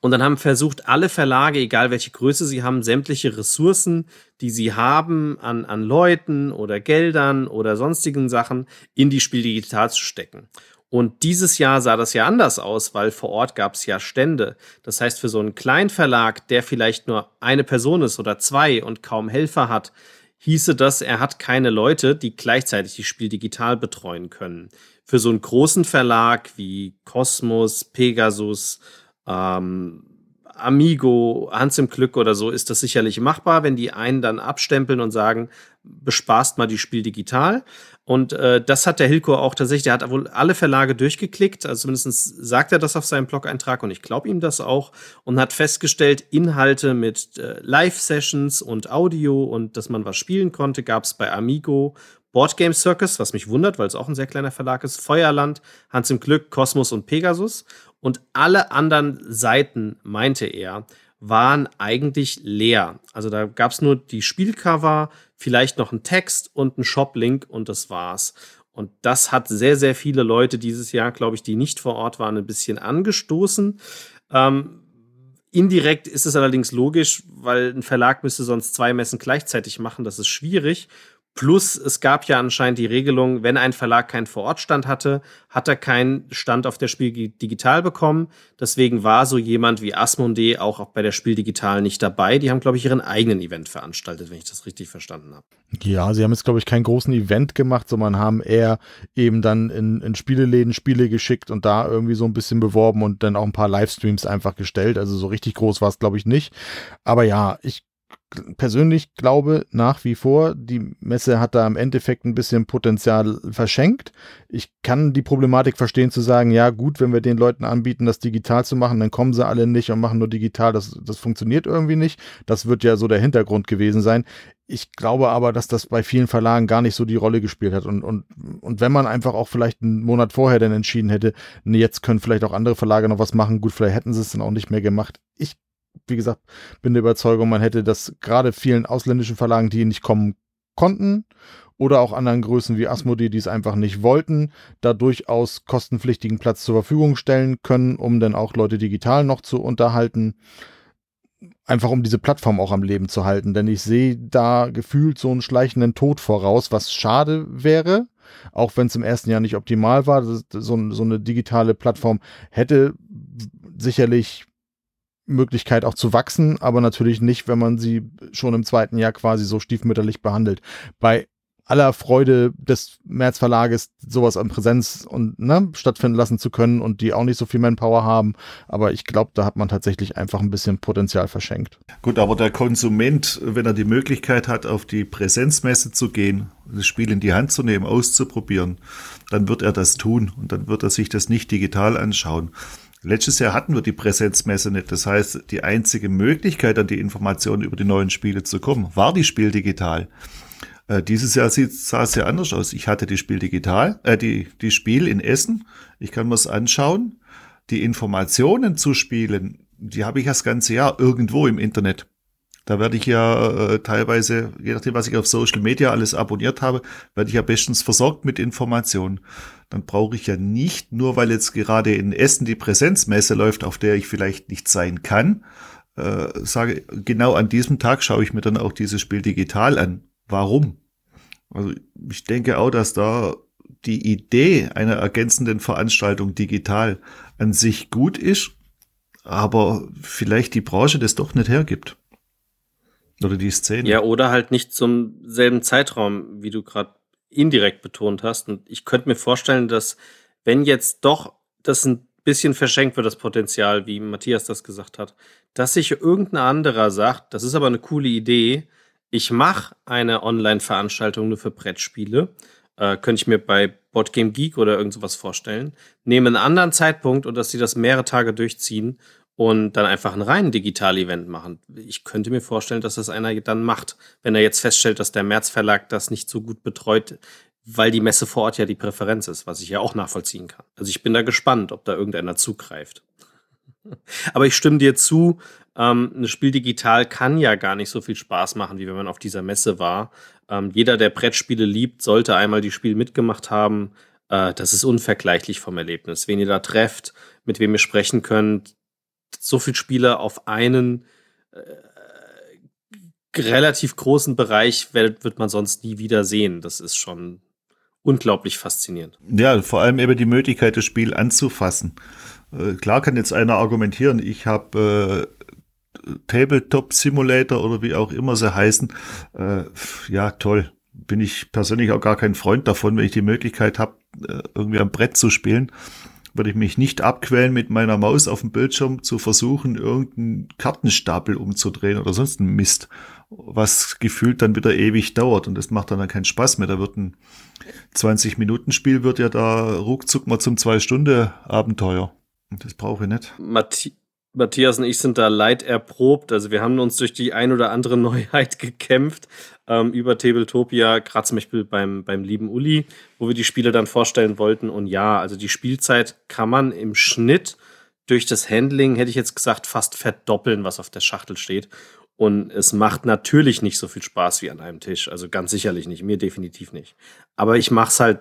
[SPEAKER 1] Und dann haben versucht, alle Verlage, egal welche Größe sie haben, sämtliche Ressourcen, die sie haben, an, an Leuten oder Geldern oder sonstigen Sachen in die Spiel digital zu stecken. Und dieses Jahr sah das ja anders aus, weil vor Ort gab es ja Stände. Das heißt, für so einen Kleinverlag, der vielleicht nur eine Person ist oder zwei und kaum Helfer hat, hieße das, er hat keine Leute, die gleichzeitig das Spiel digital betreuen können. Für so einen großen Verlag wie Cosmos, Pegasus, ähm, Amigo, Hans im Glück oder so ist das sicherlich machbar, wenn die einen dann abstempeln und sagen, bespaßt mal die Spiel digital. Und äh, das hat der Hilko auch tatsächlich, der hat wohl alle Verlage durchgeklickt, also zumindest sagt er das auf seinem Blog-Eintrag und ich glaube ihm das auch und hat festgestellt, Inhalte mit äh, Live-Sessions und Audio und dass man was spielen konnte, gab es bei Amigo, Boardgame Circus, was mich wundert, weil es auch ein sehr kleiner Verlag ist, Feuerland, Hans im Glück, Kosmos und Pegasus. Und alle anderen Seiten, meinte er, waren eigentlich leer. Also da gab es nur die Spielcover, vielleicht noch einen Text und einen Shop-Link und das war's. Und das hat sehr, sehr viele Leute dieses Jahr, glaube ich, die nicht vor Ort waren, ein bisschen angestoßen. Ähm, indirekt ist es allerdings logisch, weil ein Verlag müsste sonst zwei Messen gleichzeitig machen. Das ist schwierig. Plus, es gab ja anscheinend die Regelung, wenn ein Verlag keinen Vorortstand hatte, hat er keinen Stand auf der Spiel Digital bekommen. Deswegen war so jemand wie Asmodee auch bei der Spiel Digital nicht dabei. Die haben, glaube ich, ihren eigenen Event veranstaltet, wenn ich das richtig verstanden habe.
[SPEAKER 3] Ja, sie haben jetzt, glaube ich, keinen großen Event gemacht, sondern haben eher eben dann in, in Spieleläden Spiele geschickt und da irgendwie so ein bisschen beworben und dann auch ein paar Livestreams einfach gestellt. Also so richtig groß war es, glaube ich, nicht. Aber ja, ich persönlich glaube nach wie vor, die Messe hat da im Endeffekt ein bisschen Potenzial verschenkt. Ich kann die Problematik verstehen zu sagen, ja gut, wenn wir den Leuten anbieten, das digital zu machen, dann kommen sie alle nicht und machen nur digital. Das, das funktioniert irgendwie nicht. Das wird ja so der Hintergrund gewesen sein. Ich glaube aber, dass das bei vielen Verlagen gar nicht so die Rolle gespielt hat. Und, und, und wenn man einfach auch vielleicht einen Monat vorher dann entschieden hätte, jetzt können vielleicht auch andere Verlage noch was machen, gut, vielleicht hätten sie es dann auch nicht mehr gemacht. Ich wie gesagt, bin der Überzeugung, man hätte das gerade vielen ausländischen Verlagen, die nicht kommen konnten, oder auch anderen Größen wie Asmodee, die es einfach nicht wollten, da durchaus kostenpflichtigen Platz zur Verfügung stellen können, um dann auch Leute digital noch zu unterhalten. Einfach um diese Plattform auch am Leben zu halten. Denn ich sehe da gefühlt so einen schleichenden Tod voraus, was schade wäre. Auch wenn es im ersten Jahr nicht optimal war. So, so eine digitale Plattform hätte sicherlich Möglichkeit auch zu wachsen, aber natürlich nicht, wenn man sie schon im zweiten Jahr quasi so stiefmütterlich behandelt. Bei aller Freude des Märzverlages, sowas an Präsenz und ne, stattfinden lassen zu können und die auch nicht so viel Manpower haben. Aber ich glaube, da hat man tatsächlich einfach ein bisschen Potenzial verschenkt.
[SPEAKER 2] Gut, aber der Konsument, wenn er die Möglichkeit hat, auf die Präsenzmesse zu gehen, das Spiel in die Hand zu nehmen, auszuprobieren, dann wird er das tun und dann wird er sich das nicht digital anschauen. Letztes Jahr hatten wir die Präsenzmesse nicht. Das heißt, die einzige Möglichkeit, an die Informationen über die neuen Spiele zu kommen, war die Spiel digital. Äh, dieses Jahr sah es sehr anders aus. Ich hatte die Spiel digital, äh, die, die Spiel in Essen. Ich kann mir es anschauen. Die Informationen zu Spielen, die habe ich das ganze Jahr irgendwo im Internet. Da werde ich ja äh, teilweise, je nachdem, was ich auf Social Media alles abonniert habe, werde ich ja bestens versorgt mit Informationen. Dann brauche ich ja nicht, nur weil jetzt gerade in Essen die Präsenzmesse läuft, auf der ich vielleicht nicht sein kann, äh, sage, genau an diesem Tag schaue ich mir dann auch dieses Spiel digital an. Warum? Also ich denke auch, dass da die Idee einer ergänzenden Veranstaltung digital an sich gut ist, aber vielleicht die Branche das doch nicht hergibt. Oder die Szene.
[SPEAKER 1] Ja, oder halt nicht zum selben Zeitraum, wie du gerade indirekt betont hast. Und ich könnte mir vorstellen, dass wenn jetzt doch das ein bisschen verschenkt wird, das Potenzial, wie Matthias das gesagt hat, dass sich irgendein anderer sagt, das ist aber eine coole Idee, ich mache eine Online-Veranstaltung nur für Brettspiele, äh, könnte ich mir bei Boardgame Geek oder irgend sowas vorstellen, nehme einen anderen Zeitpunkt und dass sie das mehrere Tage durchziehen und dann einfach ein rein Digital-Event machen. Ich könnte mir vorstellen, dass das einer dann macht, wenn er jetzt feststellt, dass der März-Verlag das nicht so gut betreut, weil die Messe vor Ort ja die Präferenz ist, was ich ja auch nachvollziehen kann. Also ich bin da gespannt, ob da irgendeiner zugreift. Aber ich stimme dir zu, ähm, ein Spiel digital kann ja gar nicht so viel Spaß machen, wie wenn man auf dieser Messe war. Ähm, jeder, der Brettspiele liebt, sollte einmal die Spiel mitgemacht haben. Äh, das ist unvergleichlich vom Erlebnis. Wen ihr da trefft, mit wem ihr sprechen könnt, so viele Spiele auf einen äh, relativ großen Bereich wird, wird man sonst nie wieder sehen. Das ist schon unglaublich faszinierend.
[SPEAKER 2] Ja, vor allem eben die Möglichkeit, das Spiel anzufassen. Äh, klar kann jetzt einer argumentieren, ich habe äh, Tabletop Simulator oder wie auch immer sie heißen. Äh, ja, toll. Bin ich persönlich auch gar kein Freund davon, wenn ich die Möglichkeit habe, äh, irgendwie am Brett zu spielen würde ich mich nicht abquälen, mit meiner Maus auf dem Bildschirm zu versuchen, irgendeinen Kartenstapel umzudrehen oder sonst ein Mist, was gefühlt dann wieder ewig dauert. Und das macht dann, dann keinen Spaß mehr. Da wird ein 20-Minuten-Spiel wird ja da ruckzuck mal zum Zwei-Stunden-Abenteuer. Und das brauche ich nicht.
[SPEAKER 1] Mathi Matthias und ich sind da leid erprobt. Also wir haben uns durch die ein oder andere Neuheit gekämpft ähm, über Tabletopia, gerade zum Beispiel beim, beim lieben Uli, wo wir die Spiele dann vorstellen wollten. Und ja, also die Spielzeit kann man im Schnitt durch das Handling, hätte ich jetzt gesagt, fast verdoppeln, was auf der Schachtel steht. Und es macht natürlich nicht so viel Spaß wie an einem Tisch. Also ganz sicherlich nicht. Mir definitiv nicht. Aber ich mache es halt,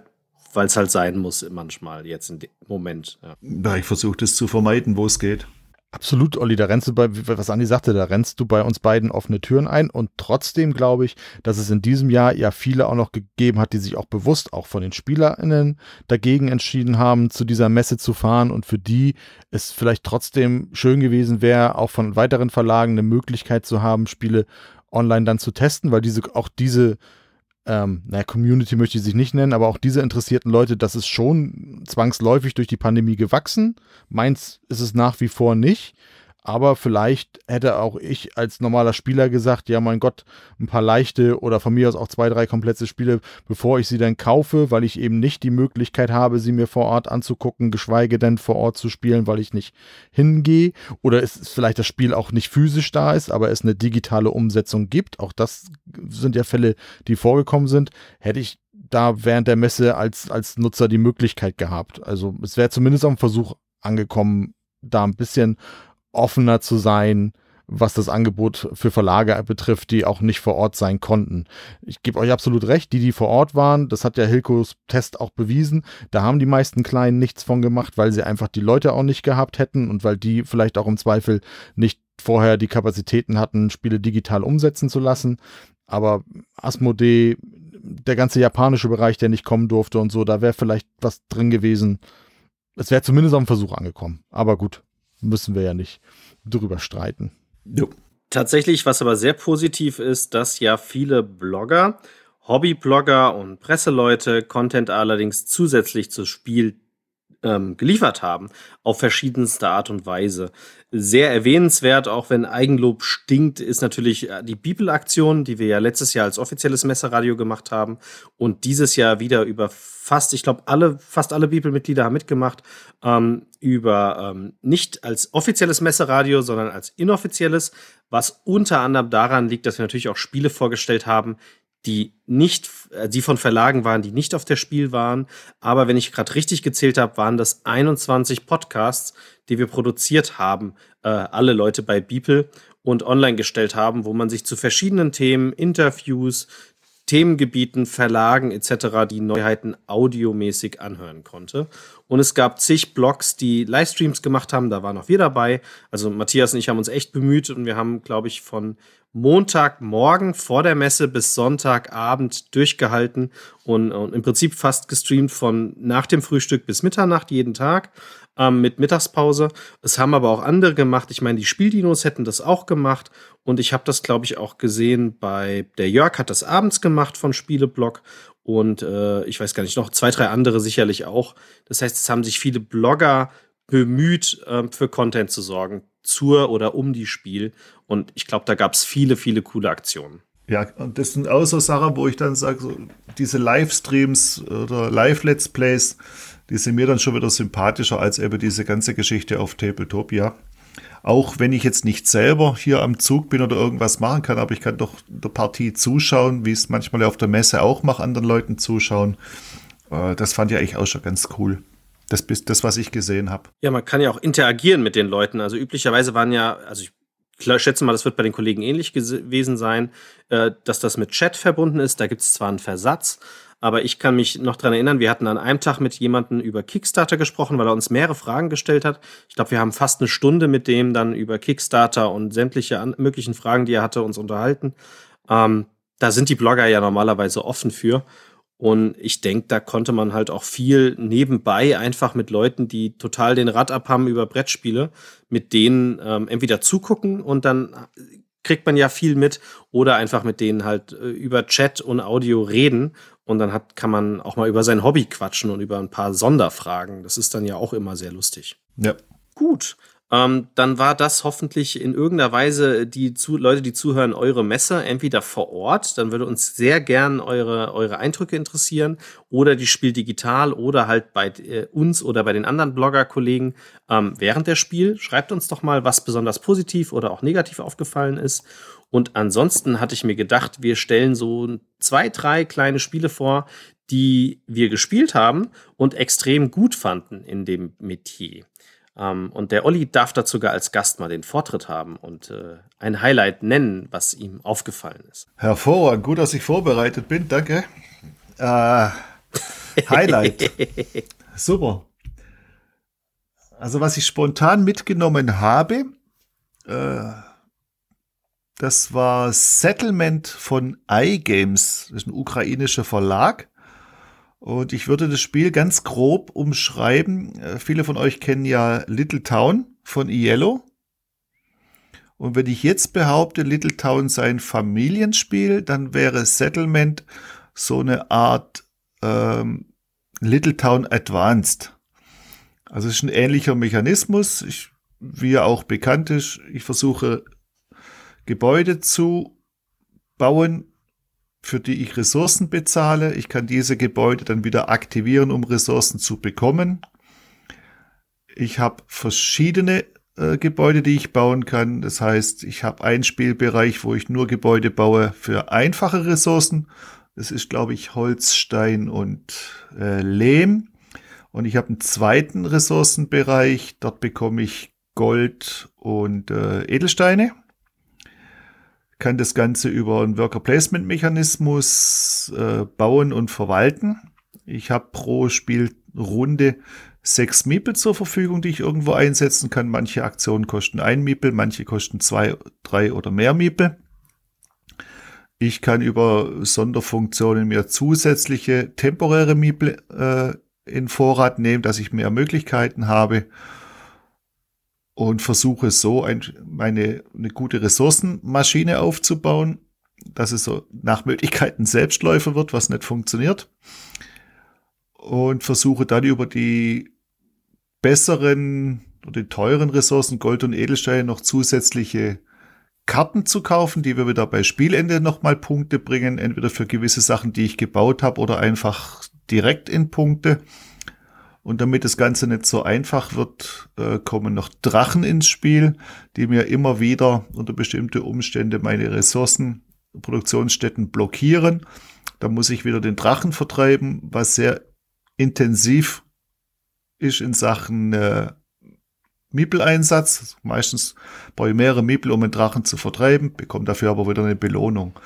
[SPEAKER 1] weil es halt sein muss manchmal jetzt im Moment. Ja.
[SPEAKER 2] ja ich versuche das zu vermeiden, wo es geht.
[SPEAKER 3] Absolut, Olli, da rennst du bei, was Andi sagte, da rennst du bei uns beiden offene Türen ein. Und trotzdem glaube ich, dass es in diesem Jahr ja viele auch noch gegeben hat, die sich auch bewusst auch von den SpielerInnen dagegen entschieden haben, zu dieser Messe zu fahren. Und für die es vielleicht trotzdem schön gewesen wäre, auch von weiteren Verlagen eine Möglichkeit zu haben, Spiele online dann zu testen, weil diese, auch diese ähm, naja, Community möchte ich sich nicht nennen, aber auch diese interessierten Leute, das ist schon zwangsläufig durch die Pandemie gewachsen. Meins ist es nach wie vor nicht. Aber vielleicht hätte auch ich als normaler Spieler gesagt, ja mein Gott, ein paar leichte oder von mir aus auch zwei, drei komplette Spiele, bevor ich sie dann kaufe, weil ich eben nicht die Möglichkeit habe, sie mir vor Ort anzugucken, geschweige denn vor Ort zu spielen, weil ich nicht hingehe. Oder es vielleicht das Spiel auch nicht physisch da ist, aber es eine digitale Umsetzung gibt. Auch das sind ja Fälle, die vorgekommen sind. Hätte ich da während der Messe als, als Nutzer die Möglichkeit gehabt. Also es wäre zumindest am Versuch angekommen, da ein bisschen offener zu sein, was das Angebot für Verlage betrifft, die auch nicht vor Ort sein konnten. Ich gebe euch absolut recht, die, die vor Ort waren, das hat ja Hilkos Test auch bewiesen, da haben die meisten Kleinen nichts von gemacht, weil sie einfach die Leute auch nicht gehabt hätten und weil die vielleicht auch im Zweifel nicht vorher die Kapazitäten hatten, Spiele digital umsetzen zu lassen. Aber Asmodee, der ganze japanische Bereich, der nicht kommen durfte und so, da wäre vielleicht was drin gewesen. Es wäre zumindest am Versuch angekommen. Aber gut, müssen wir ja nicht drüber streiten.
[SPEAKER 1] Jo. Tatsächlich, was aber sehr positiv ist, dass ja viele Blogger, Hobbyblogger und Presseleute Content allerdings zusätzlich zu Spiel ähm, geliefert haben, auf verschiedenste Art und Weise. Sehr erwähnenswert, auch wenn Eigenlob stinkt, ist natürlich äh, die Bibelaktion, die wir ja letztes Jahr als offizielles Messeradio gemacht haben und dieses Jahr wieder über fast, ich glaube, alle, fast alle Bibelmitglieder haben mitgemacht, ähm, über ähm, nicht als offizielles Messeradio, sondern als inoffizielles, was unter anderem daran liegt, dass wir natürlich auch Spiele vorgestellt haben, die nicht, äh, die von Verlagen waren, die nicht auf der Spiel waren. Aber wenn ich gerade richtig gezählt habe, waren das 21 Podcasts, die wir produziert haben, äh, alle Leute bei Beeple und online gestellt haben, wo man sich zu verschiedenen Themen, Interviews, Themengebieten, Verlagen etc. die Neuheiten audiomäßig anhören konnte. Und es gab zig Blogs, die Livestreams gemacht haben, da waren auch wir dabei. Also Matthias und ich haben uns echt bemüht und wir haben, glaube ich, von Montagmorgen vor der Messe bis Sonntagabend durchgehalten und, und, im Prinzip fast gestreamt von nach dem Frühstück bis Mitternacht jeden Tag ähm, mit Mittagspause. Es haben aber auch andere gemacht. Ich meine, die Spieldinos hätten das auch gemacht und ich habe das, glaube ich, auch gesehen bei der Jörg hat das abends gemacht von Spieleblog und äh, ich weiß gar nicht noch zwei drei andere sicherlich auch. Das heißt, es haben sich viele Blogger bemüht, äh, für Content zu sorgen zur oder um die Spiel. Und ich glaube, da gab es viele, viele coole Aktionen.
[SPEAKER 2] Ja, und das sind auch so Sachen, wo ich dann sage, so, diese Livestreams oder Live-Let's Plays, die sind mir dann schon wieder sympathischer als eben diese ganze Geschichte auf Tabletopia. Auch wenn ich jetzt nicht selber hier am Zug bin oder irgendwas machen kann, aber ich kann doch der Partie zuschauen, wie es manchmal auf der Messe auch mache, anderen Leuten zuschauen. Äh, das fand ich eigentlich auch schon ganz cool. Das das, was ich gesehen habe.
[SPEAKER 1] Ja, man kann ja auch interagieren mit den Leuten. Also üblicherweise waren ja, also ich schätze mal, das wird bei den Kollegen ähnlich gewesen sein, äh, dass das mit Chat verbunden ist. Da gibt es zwar einen Versatz, aber ich kann mich noch dran erinnern, wir hatten an einem Tag mit jemandem über Kickstarter gesprochen, weil er uns mehrere Fragen gestellt hat. Ich glaube, wir haben fast eine Stunde mit dem dann über Kickstarter und sämtliche möglichen Fragen, die er hatte, uns unterhalten. Ähm, da sind die Blogger ja normalerweise offen für. Und ich denke, da konnte man halt auch viel nebenbei einfach mit Leuten, die total den Rad abhaben über Brettspiele, mit denen ähm, entweder zugucken und dann kriegt man ja viel mit oder einfach mit denen halt äh, über Chat und Audio reden Und dann hat, kann man auch mal über sein Hobby quatschen und über ein paar Sonderfragen. Das ist dann ja auch immer sehr lustig.
[SPEAKER 2] Ja.
[SPEAKER 1] Gut. Ähm, dann war das hoffentlich in irgendeiner Weise die zu Leute, die zuhören, eure Messe, entweder vor Ort, dann würde uns sehr gern eure, eure Eindrücke interessieren, oder die Spiel digital oder halt bei äh, uns oder bei den anderen Blogger-Kollegen ähm, während der Spiel. Schreibt uns doch mal, was besonders positiv oder auch negativ aufgefallen ist. Und ansonsten hatte ich mir gedacht, wir stellen so zwei, drei kleine Spiele vor, die wir gespielt haben und extrem gut fanden in dem Metier. Ähm, und der Olli darf dazu sogar als Gast mal den Vortritt haben und äh, ein Highlight nennen, was ihm aufgefallen ist.
[SPEAKER 2] Hervorragend, gut, dass ich vorbereitet bin, danke. Äh, Highlight. Super. Also was ich spontan mitgenommen habe, äh, das war Settlement von iGames. Das ist ein ukrainischer Verlag. Und ich würde das Spiel ganz grob umschreiben. Äh, viele von euch kennen ja Little Town von Yellow. Und wenn ich jetzt behaupte, Little Town sei ein Familienspiel, dann wäre Settlement so eine Art ähm, Little Town Advanced. Also es ist ein ähnlicher Mechanismus, ich, wie er auch bekannt ist. Ich versuche Gebäude zu bauen, für die ich Ressourcen bezahle. Ich kann diese Gebäude dann wieder aktivieren, um Ressourcen zu bekommen. Ich habe verschiedene äh, Gebäude, die ich bauen kann. Das heißt, ich habe einen Spielbereich, wo ich nur Gebäude baue für einfache Ressourcen. Das ist, glaube ich, Holz, Stein und äh, Lehm. Und ich habe einen zweiten Ressourcenbereich. Dort bekomme ich Gold und äh, Edelsteine kann das Ganze über einen Worker Placement Mechanismus äh, bauen und verwalten. Ich habe pro Spielrunde sechs Miepel zur Verfügung, die ich irgendwo einsetzen kann. Manche Aktionen kosten ein Miepel, manche kosten zwei, drei oder mehr Miepel. Ich kann über Sonderfunktionen mir zusätzliche temporäre Miepel äh, in Vorrat nehmen, dass ich mehr Möglichkeiten habe und versuche so ein, meine, eine gute Ressourcenmaschine aufzubauen, dass es so nach Möglichkeiten Selbstläufer wird, was nicht funktioniert. Und versuche dann über die besseren oder die teuren Ressourcen Gold und Edelsteine noch zusätzliche Karten zu kaufen, die wir wieder bei Spielende nochmal Punkte bringen, entweder für gewisse Sachen, die ich gebaut habe oder einfach direkt in Punkte. Und damit das Ganze nicht so einfach wird, äh, kommen noch Drachen ins Spiel, die mir immer wieder unter bestimmte Umstände meine Ressourcen, Produktionsstätten blockieren. Da muss ich wieder den Drachen vertreiben, was sehr intensiv ist in Sachen äh, Miepel-Einsatz. Meistens brauche ich mehrere Miepel, um einen Drachen zu vertreiben, bekomme dafür aber wieder eine Belohnung.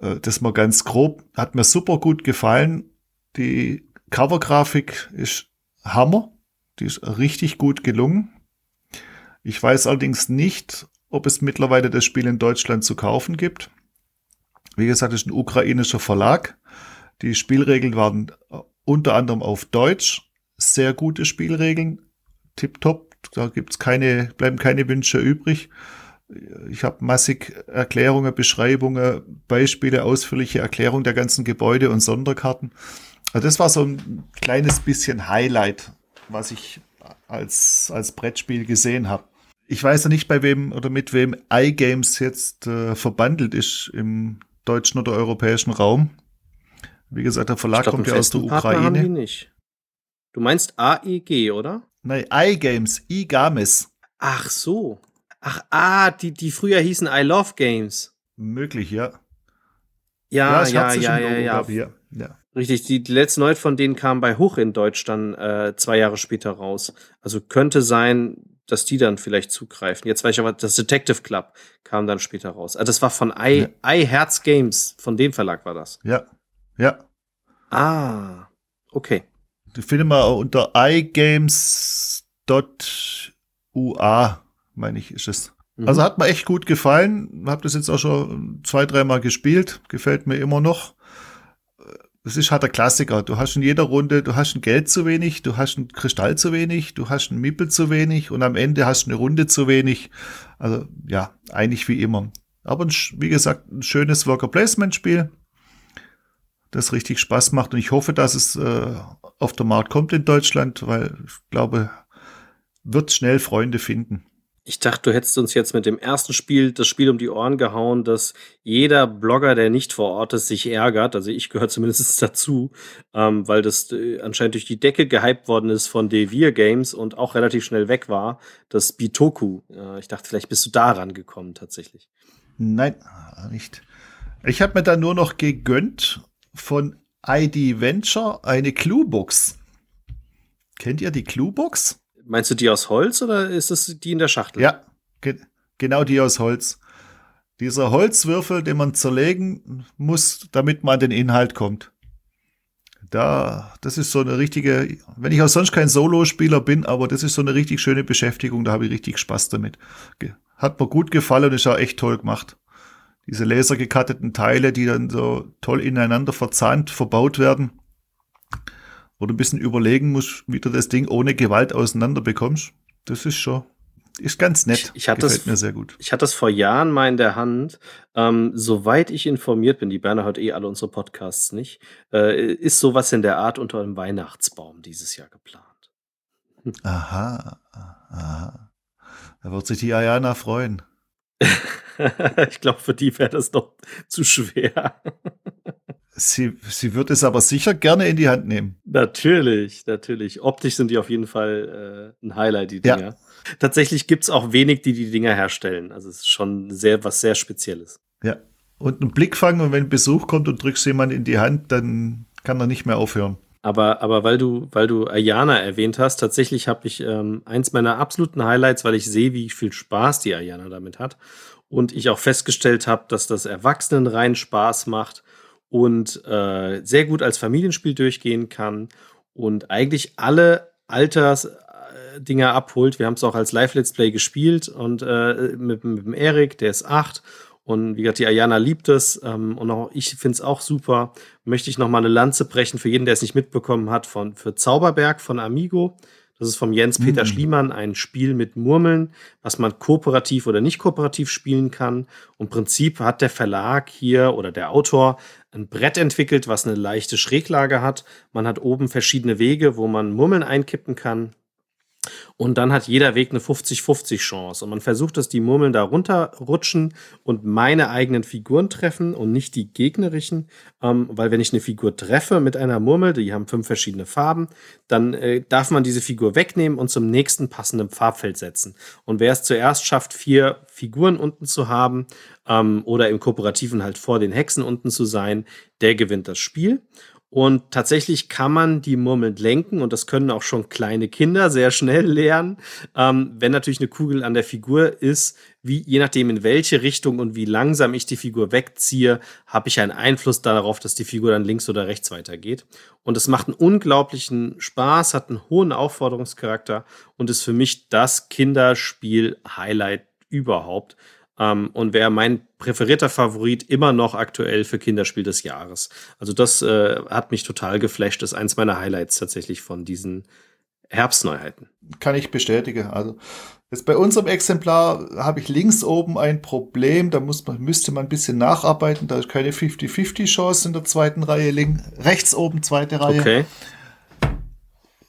[SPEAKER 2] Äh, das mal ganz grob. Hat mir super gut gefallen. Die Covergrafik ist Hammer. Die ist richtig gut gelungen. Ich weiß allerdings nicht, ob es mittlerweile das Spiel in Deutschland zu kaufen gibt. Wie gesagt, es ist ein ukrainischer Verlag. Die Spielregeln waren unter anderem auf Deutsch. Sehr gute Spielregeln. Tipptopp. Da gibt's keine, bleiben keine Wünsche übrig. Ich habe massig Erklärungen, Beschreibungen, Beispiele, ausführliche Erklärung der ganzen Gebäude und Sonderkarten. Also das war so ein kleines bisschen Highlight, was ich als, als Brettspiel gesehen habe. Ich weiß ja nicht, bei wem oder mit wem iGames jetzt äh, verbandelt ist im deutschen oder europäischen Raum. Wie gesagt, der Verlag glaub, kommt ja aus der Ukraine. Haben die nicht.
[SPEAKER 1] Du meinst AEG, oder?
[SPEAKER 2] Nein, iGames, iGames.
[SPEAKER 1] Ach so. Ach, ah, die, die früher hießen I Love Games.
[SPEAKER 2] Möglich,
[SPEAKER 1] ja. Ja, ja, ja, ja, ja, ja. Richtig, die, die letzte Neut von denen kam bei Hoch in Deutsch dann äh, zwei Jahre später raus. Also könnte sein, dass die dann vielleicht zugreifen. Jetzt weiß ich aber, das Detective Club kam dann später raus. Also das war von i, ja. i Herz Games, von dem Verlag war das.
[SPEAKER 2] Ja, ja.
[SPEAKER 1] Ah, okay.
[SPEAKER 2] Die findet man unter iGames.ua, meine ich, ist es. Mhm. Also hat mir echt gut gefallen. Hab das jetzt auch schon zwei, dreimal gespielt. Gefällt mir immer noch das ist halt der Klassiker. Du hast in jeder Runde, du hast ein Geld zu wenig, du hast ein Kristall zu wenig, du hast ein Mippel zu wenig und am Ende hast du eine Runde zu wenig. Also ja, eigentlich wie immer. Aber ein, wie gesagt, ein schönes Worker Placement Spiel. das richtig Spaß macht. Und ich hoffe, dass es äh, auf der Markt kommt in Deutschland, weil ich glaube, wird schnell Freunde finden.
[SPEAKER 1] Ich dachte, du hättest uns jetzt mit dem ersten Spiel das Spiel um die Ohren gehauen, dass jeder Blogger, der nicht vor Ort ist, sich ärgert. Also ich gehöre zumindest dazu, ähm, weil das äh, anscheinend durch die Decke gehypt worden ist von Devir Games und auch relativ schnell weg war, das Bitoku. Äh, ich dachte, vielleicht bist du daran gekommen tatsächlich.
[SPEAKER 2] Nein, nicht. Ich habe mir da nur noch gegönnt von ID Venture eine Cluebox. Kennt ihr die Cluebox?
[SPEAKER 1] Meinst du die aus Holz oder ist es die in der Schachtel?
[SPEAKER 2] Ja, ge genau die aus Holz. Dieser Holzwürfel, den man zerlegen muss, damit man an den Inhalt kommt. Da, das ist so eine richtige, wenn ich auch sonst kein Solospieler bin, aber das ist so eine richtig schöne Beschäftigung, da habe ich richtig Spaß damit. Hat mir gut gefallen und ist auch echt toll gemacht. Diese lasergekatteten Teile, die dann so toll ineinander verzahnt verbaut werden wo du ein bisschen überlegen musst, wie du das Ding ohne Gewalt auseinander bekommst. Das ist schon, ist ganz nett.
[SPEAKER 1] Ich, ich hatte Gefällt das, mir sehr gut. Ich hatte das vor Jahren mal in der Hand. Ähm, soweit ich informiert bin, die Berner hört eh alle unsere Podcasts nicht, äh, ist sowas in der Art unter einem Weihnachtsbaum dieses Jahr geplant.
[SPEAKER 2] Aha, aha. Da wird sich die Ayana freuen.
[SPEAKER 1] ich glaube, für die wäre das doch zu schwer.
[SPEAKER 2] Sie, sie wird es aber sicher gerne in die Hand nehmen.
[SPEAKER 1] Natürlich, natürlich. Optisch sind die auf jeden Fall äh, ein Highlight, die Dinger. Ja. Tatsächlich gibt es auch wenig, die die Dinger herstellen. Also es ist schon sehr was sehr Spezielles.
[SPEAKER 2] Ja. Und einen Blick fangen und wenn Besuch kommt und drückst jemand in die Hand, dann kann er nicht mehr aufhören.
[SPEAKER 1] Aber, aber weil du, weil du Ayana erwähnt hast, tatsächlich habe ich ähm, eins meiner absoluten Highlights, weil ich sehe, wie viel Spaß die Ayana damit hat. Und ich auch festgestellt habe, dass das Erwachsenen rein Spaß macht und äh, sehr gut als Familienspiel durchgehen kann und eigentlich alle Altersdinger abholt. Wir haben es auch als Live-Let's Play gespielt und äh, mit, mit dem Erik, der ist acht. Und wie gesagt, die Ayana liebt es ähm, und auch ich finde es auch super. Möchte ich noch mal eine Lanze brechen für jeden, der es nicht mitbekommen hat, von, für Zauberberg von Amigo. Das ist vom Jens-Peter mhm. Schliemann ein Spiel mit Murmeln, was man kooperativ oder nicht kooperativ spielen kann. Und im Prinzip hat der Verlag hier oder der Autor ein Brett entwickelt, was eine leichte Schräglage hat. Man hat oben verschiedene Wege, wo man Murmeln einkippen kann. Und dann hat jeder Weg eine 50-50 Chance. Und man versucht, dass die Murmeln da runterrutschen und meine eigenen Figuren treffen und nicht die gegnerischen. Ähm, weil wenn ich eine Figur treffe mit einer Murmel, die haben fünf verschiedene Farben, dann äh, darf man diese Figur wegnehmen und zum nächsten passenden Farbfeld setzen. Und wer es zuerst schafft, vier Figuren unten zu haben ähm, oder im Kooperativen halt vor den Hexen unten zu sein, der gewinnt das Spiel. Und tatsächlich kann man die Murmeln lenken und das können auch schon kleine Kinder sehr schnell lernen. Ähm, wenn natürlich eine Kugel an der Figur ist, wie, je nachdem in welche Richtung und wie langsam ich die Figur wegziehe, habe ich einen Einfluss darauf, dass die Figur dann links oder rechts weitergeht. Und es macht einen unglaublichen Spaß, hat einen hohen Aufforderungscharakter und ist für mich das Kinderspiel-Highlight überhaupt. Ähm, und wäre mein präferierter Favorit immer noch aktuell für Kinderspiel des Jahres. Also das äh, hat mich total geflasht. Das ist eins meiner Highlights tatsächlich von diesen Herbstneuheiten.
[SPEAKER 2] Kann ich bestätigen. Also jetzt bei unserem Exemplar habe ich links oben ein Problem. Da muss man, müsste man ein bisschen nacharbeiten. Da ist keine 50-50 Chance in der zweiten Reihe. Link, rechts oben zweite Reihe. Okay.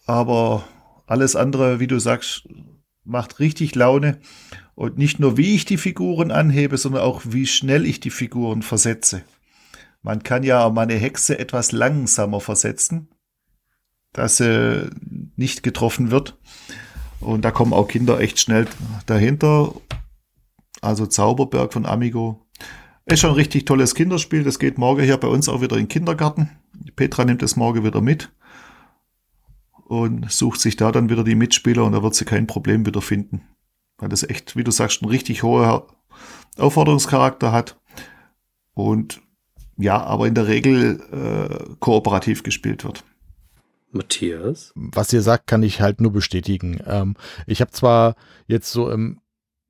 [SPEAKER 2] Aber alles andere, wie du sagst, macht richtig Laune. Und nicht nur, wie ich die Figuren anhebe, sondern auch, wie schnell ich die Figuren versetze. Man kann ja meine Hexe etwas langsamer versetzen, dass sie nicht getroffen wird. Und da kommen auch Kinder echt schnell dahinter. Also Zauberberg von Amigo. Ist schon ein richtig tolles Kinderspiel. Das geht morgen hier bei uns auch wieder in den Kindergarten. Petra nimmt es morgen wieder mit und sucht sich da dann wieder die Mitspieler und da wird sie kein Problem wieder finden weil das echt, wie du sagst, einen richtig hohen Aufforderungscharakter hat. Und ja, aber in der Regel äh, kooperativ gespielt wird.
[SPEAKER 1] Matthias?
[SPEAKER 3] Was ihr sagt, kann ich halt nur bestätigen. Ähm, ich habe zwar jetzt so im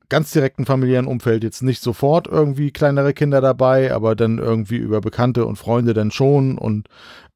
[SPEAKER 3] ganz direkten familiären Umfeld jetzt nicht sofort irgendwie kleinere Kinder dabei, aber dann irgendwie über Bekannte und Freunde dann schon und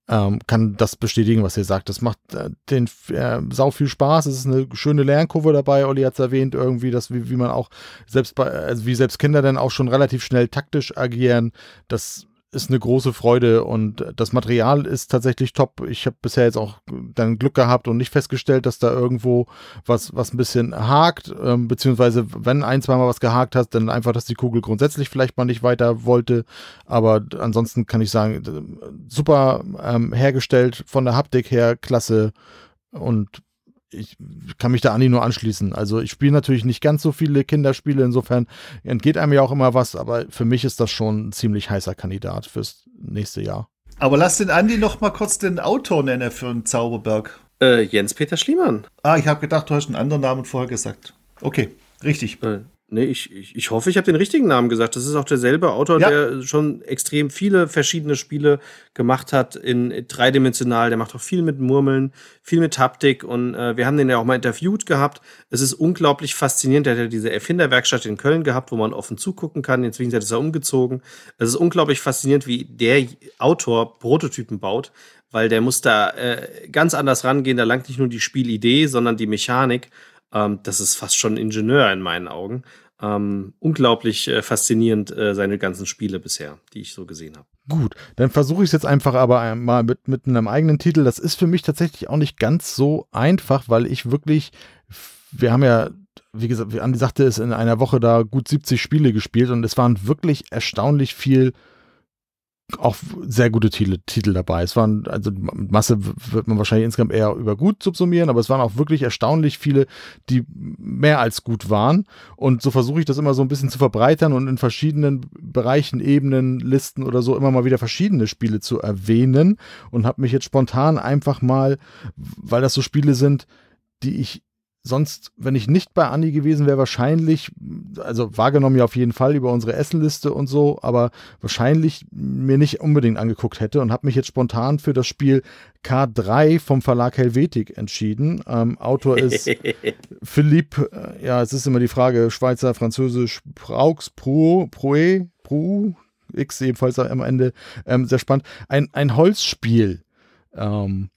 [SPEAKER 3] ähm, kann das bestätigen, was ihr sagt. Das macht äh, den äh, sau viel Spaß. Es ist eine schöne Lernkurve dabei. Olli hat es erwähnt, irgendwie, dass wie, wie man auch selbst bei, also wie selbst Kinder dann auch schon relativ schnell taktisch agieren. Das ist eine große Freude und das Material ist tatsächlich top. Ich habe bisher jetzt auch dann Glück gehabt und nicht festgestellt, dass da irgendwo was, was ein bisschen hakt, ähm, beziehungsweise wenn ein, zweimal was gehakt hat, dann einfach, dass die Kugel grundsätzlich vielleicht mal nicht weiter wollte. Aber ansonsten kann ich sagen, super ähm, hergestellt, von der Haptik her, klasse und ich kann mich da Andi nur anschließen. Also ich spiele natürlich nicht ganz so viele Kinderspiele, insofern entgeht einem ja auch immer was, aber für mich ist das schon ein ziemlich heißer Kandidat fürs nächste Jahr.
[SPEAKER 2] Aber lass den Andi noch mal kurz den Autor nennen für einen Zauberberg.
[SPEAKER 1] Äh, Jens-Peter Schliemann.
[SPEAKER 2] Ah, ich habe gedacht, du hast einen anderen Namen vorher gesagt. Okay, richtig.
[SPEAKER 1] Äh, Nee, ich, ich, ich hoffe, ich habe den richtigen Namen gesagt. Das ist auch derselbe Autor, ja. der schon extrem viele verschiedene Spiele gemacht hat in dreidimensional. Der macht auch viel mit Murmeln, viel mit Haptik und äh, wir haben den ja auch mal interviewt gehabt. Es ist unglaublich faszinierend. Der hat ja diese Erfinderwerkstatt in Köln gehabt, wo man offen zugucken kann. Inzwischen ist er umgezogen. Es ist unglaublich faszinierend, wie der Autor Prototypen baut, weil der muss da äh, ganz anders rangehen. Da langt nicht nur die Spielidee, sondern die Mechanik. Ähm, das ist fast schon Ingenieur in meinen Augen. Ähm, unglaublich äh, faszinierend äh, seine ganzen Spiele bisher, die ich so gesehen habe.
[SPEAKER 3] Gut, dann versuche ich es jetzt einfach aber mal mit, mit einem eigenen Titel. Das ist für mich tatsächlich auch nicht ganz so einfach, weil ich wirklich, wir haben ja, wie gesagt, wie Andi sagte, es in einer Woche da gut 70 Spiele gespielt und es waren wirklich erstaunlich viel auch sehr gute Titel, Titel dabei. Es waren, also Masse wird man wahrscheinlich insgesamt eher über gut subsumieren, aber es waren auch wirklich erstaunlich viele, die mehr als gut waren. Und so versuche ich das immer so ein bisschen zu verbreitern und in verschiedenen Bereichen, Ebenen, Listen oder so immer mal wieder verschiedene Spiele zu erwähnen und habe mich jetzt spontan einfach mal, weil das so Spiele sind, die ich sonst, wenn ich nicht bei Andi gewesen wäre, wahrscheinlich, also wahrgenommen ja auf jeden Fall über unsere Essenliste und so, aber wahrscheinlich mir nicht unbedingt angeguckt hätte und habe mich jetzt spontan für das Spiel K3 vom Verlag Helvetik entschieden. Ähm, Autor ist Philippe, äh, ja, es ist immer die Frage, Schweizer, Französisch, Praux, Pro, Proe, Pro, X ebenfalls am Ende, ähm, sehr spannend. Ein, ein Holzspiel. Ähm,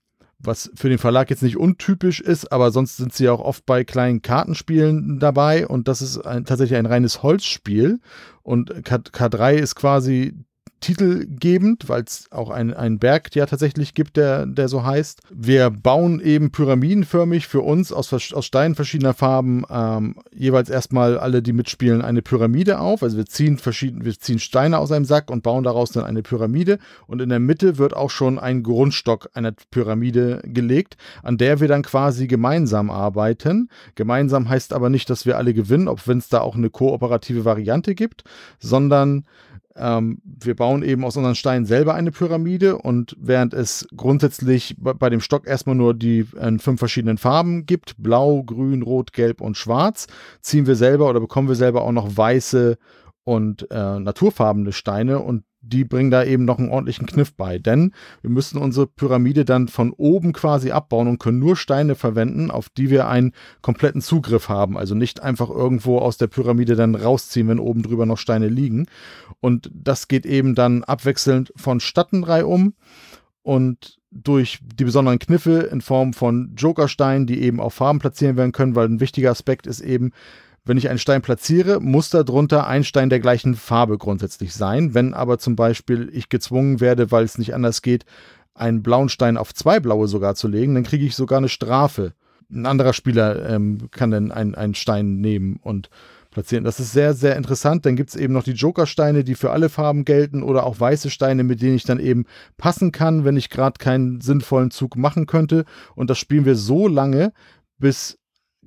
[SPEAKER 3] was für den Verlag jetzt nicht untypisch ist, aber sonst sind sie auch oft bei kleinen Kartenspielen dabei und das ist ein, tatsächlich ein reines Holzspiel. Und K, K3 ist quasi titelgebend, weil es auch einen Berg ja tatsächlich gibt, der, der so heißt. Wir bauen eben pyramidenförmig für uns aus, aus Steinen verschiedener Farben ähm, jeweils erstmal alle, die mitspielen, eine Pyramide auf. Also wir ziehen, verschieden, wir ziehen Steine aus einem Sack und bauen daraus dann eine Pyramide. Und in der Mitte wird auch schon ein Grundstock einer Pyramide gelegt, an der wir dann quasi gemeinsam arbeiten. Gemeinsam heißt aber nicht, dass wir alle gewinnen, ob wenn es da auch eine kooperative Variante gibt, sondern ähm, wir bauen eben aus unseren Steinen selber eine Pyramide und während es grundsätzlich bei dem Stock erstmal nur die äh, fünf verschiedenen Farben gibt, blau, grün, rot, gelb und schwarz, ziehen wir selber oder bekommen wir selber auch noch weiße und äh, naturfarbene Steine und die bringen da eben noch einen ordentlichen Kniff bei. Denn wir müssen unsere Pyramide dann von oben quasi abbauen und können nur Steine verwenden, auf die wir einen kompletten Zugriff haben. Also nicht einfach irgendwo aus der Pyramide dann rausziehen, wenn oben drüber noch Steine liegen. Und das geht eben dann abwechselnd von Stadtenrei um und durch die besonderen Kniffe in Form von Jokersteinen, die eben auf Farben platzieren werden können, weil ein wichtiger Aspekt ist eben, wenn ich einen Stein platziere, muss darunter ein Stein der gleichen Farbe grundsätzlich sein. Wenn aber zum Beispiel ich gezwungen werde, weil es nicht anders geht, einen blauen Stein auf zwei blaue sogar zu legen, dann kriege ich sogar eine Strafe. Ein anderer Spieler ähm, kann dann einen, einen Stein nehmen und platzieren. Das ist sehr, sehr interessant. Dann gibt es eben noch die Jokersteine, die für alle Farben gelten oder auch weiße Steine, mit denen ich dann eben passen kann, wenn ich gerade keinen sinnvollen Zug machen könnte. Und das spielen wir so lange, bis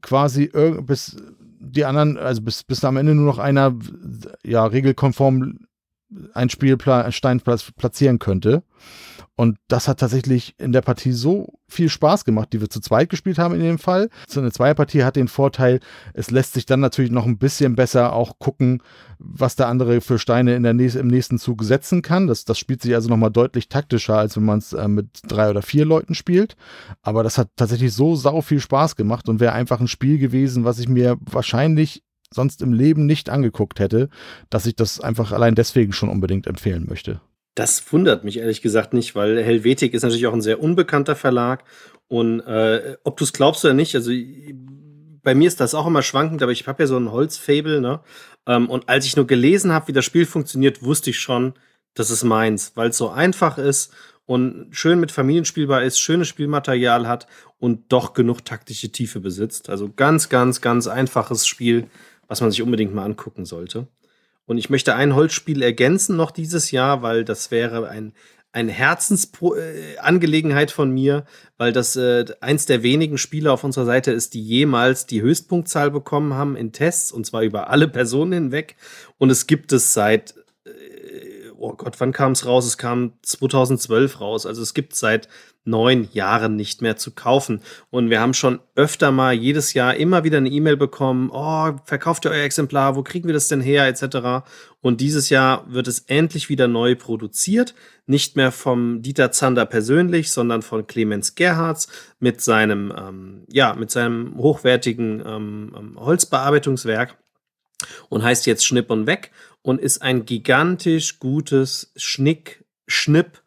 [SPEAKER 3] quasi bis die anderen, also bis, bis am Ende nur noch einer ja regelkonform ein Spielstein platzieren könnte. Und das hat tatsächlich in der Partie so viel Spaß gemacht, die wir zu zweit gespielt haben in dem Fall. So eine Zweierpartie hat den Vorteil, es lässt sich dann natürlich noch ein bisschen besser auch gucken, was der andere für Steine in der nächsten, im nächsten Zug setzen kann. Das, das spielt sich also nochmal deutlich taktischer, als wenn man es äh, mit drei oder vier Leuten spielt. Aber das hat tatsächlich so sau viel Spaß gemacht und wäre einfach ein Spiel gewesen, was ich mir wahrscheinlich sonst im Leben nicht angeguckt hätte, dass ich das einfach allein deswegen schon unbedingt empfehlen möchte.
[SPEAKER 1] Das wundert mich ehrlich gesagt nicht, weil Helvetik ist natürlich auch ein sehr unbekannter Verlag. Und äh, ob du es glaubst oder nicht, also bei mir ist das auch immer schwankend, aber ich habe ja so ein Holzfable, ne? Ähm, und als ich nur gelesen habe, wie das Spiel funktioniert, wusste ich schon, Das ist meins, weil es so einfach ist und schön mit Familien spielbar ist, schönes Spielmaterial hat und doch genug taktische Tiefe besitzt. Also ganz, ganz, ganz einfaches Spiel, was man sich unbedingt mal angucken sollte. Und ich möchte ein Holzspiel ergänzen noch dieses Jahr, weil das wäre ein, eine Herzensangelegenheit von mir, weil das äh, eins der wenigen Spiele auf unserer Seite ist, die jemals die Höchstpunktzahl bekommen haben in Tests, und zwar über alle Personen hinweg. Und es gibt es seit oh Gott, wann kam es raus? Es kam 2012 raus. Also es gibt seit neun Jahren nicht mehr zu kaufen. Und wir haben schon öfter mal jedes Jahr immer wieder eine E-Mail bekommen, oh, verkauft ihr euer Exemplar, wo kriegen wir das denn her, etc. Und dieses Jahr wird es endlich wieder neu produziert. Nicht mehr vom Dieter Zander persönlich, sondern von Clemens Gerhards mit seinem, ähm, ja, mit seinem hochwertigen ähm, ähm Holzbearbeitungswerk und heißt jetzt Schnipp und Weg und ist ein gigantisch gutes Schnick, Schnipp,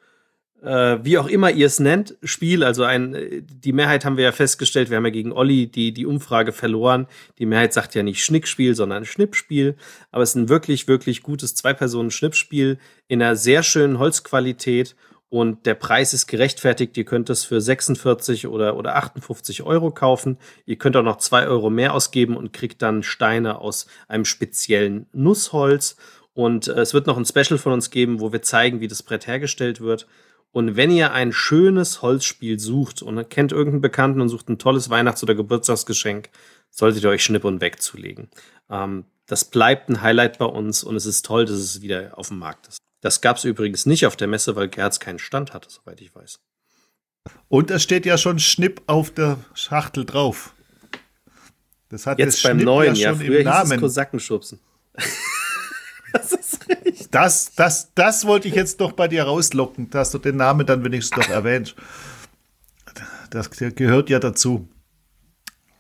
[SPEAKER 1] äh, wie auch immer ihr es nennt, Spiel. Also ein, die Mehrheit haben wir ja festgestellt, wir haben ja gegen Olli die, die Umfrage verloren. Die Mehrheit sagt ja nicht Schnickspiel, sondern Schnippspiel. Aber es ist ein wirklich, wirklich gutes Zwei-Personen-Schnippspiel in einer sehr schönen Holzqualität und der Preis ist gerechtfertigt. Ihr könnt es für 46 oder, oder 58 Euro kaufen. Ihr könnt auch noch 2 Euro mehr ausgeben und kriegt dann Steine aus einem speziellen Nussholz. Und äh, es wird noch ein Special von uns geben, wo wir zeigen, wie das Brett hergestellt wird. Und wenn ihr ein schönes Holzspiel sucht und kennt irgendeinen Bekannten und sucht ein tolles Weihnachts- oder Geburtstagsgeschenk, solltet ihr euch Schnipp und Weg zulegen. Ähm, das bleibt ein Highlight bei uns und es ist toll, dass es wieder auf dem Markt ist. Das gab es übrigens nicht auf der Messe, weil Gerz keinen Stand hatte, soweit ich weiß.
[SPEAKER 2] Und es steht ja schon Schnipp auf der Schachtel drauf.
[SPEAKER 1] Das hat jetzt beim Schnipp neuen, ja, schon früher im Namen. hieß es Kosakenschubsen.
[SPEAKER 2] das ist richtig. Das, das, das wollte ich jetzt doch bei dir rauslocken, dass du den Namen dann wenigstens noch erwähnst. Das gehört ja dazu.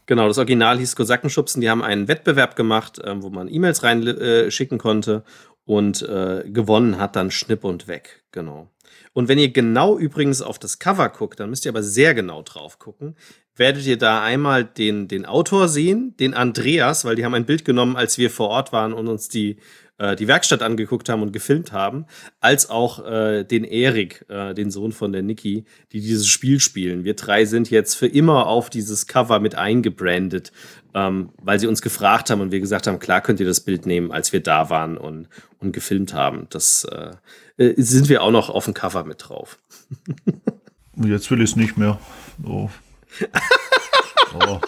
[SPEAKER 1] Genau, das Original hieß Kosakenschubsen. Die haben einen Wettbewerb gemacht, äh, wo man E-Mails reinschicken äh, konnte und äh, gewonnen hat dann Schnipp und weg. Genau. Und wenn ihr genau übrigens auf das Cover guckt, dann müsst ihr aber sehr genau drauf gucken, werdet ihr da einmal den, den Autor sehen, den Andreas, weil die haben ein Bild genommen, als wir vor Ort waren und uns die äh, die Werkstatt angeguckt haben und gefilmt haben, als auch äh, den Erik, äh, den Sohn von der Niki, die dieses Spiel spielen. Wir drei sind jetzt für immer auf dieses Cover mit eingebrandet, ähm, weil sie uns gefragt haben und wir gesagt haben, klar könnt ihr das Bild nehmen, als wir da waren und, und gefilmt haben. Das äh, äh sind wir auch noch auf dem Cover mit drauf.
[SPEAKER 2] Jetzt will ich es nicht mehr. Oh. oh.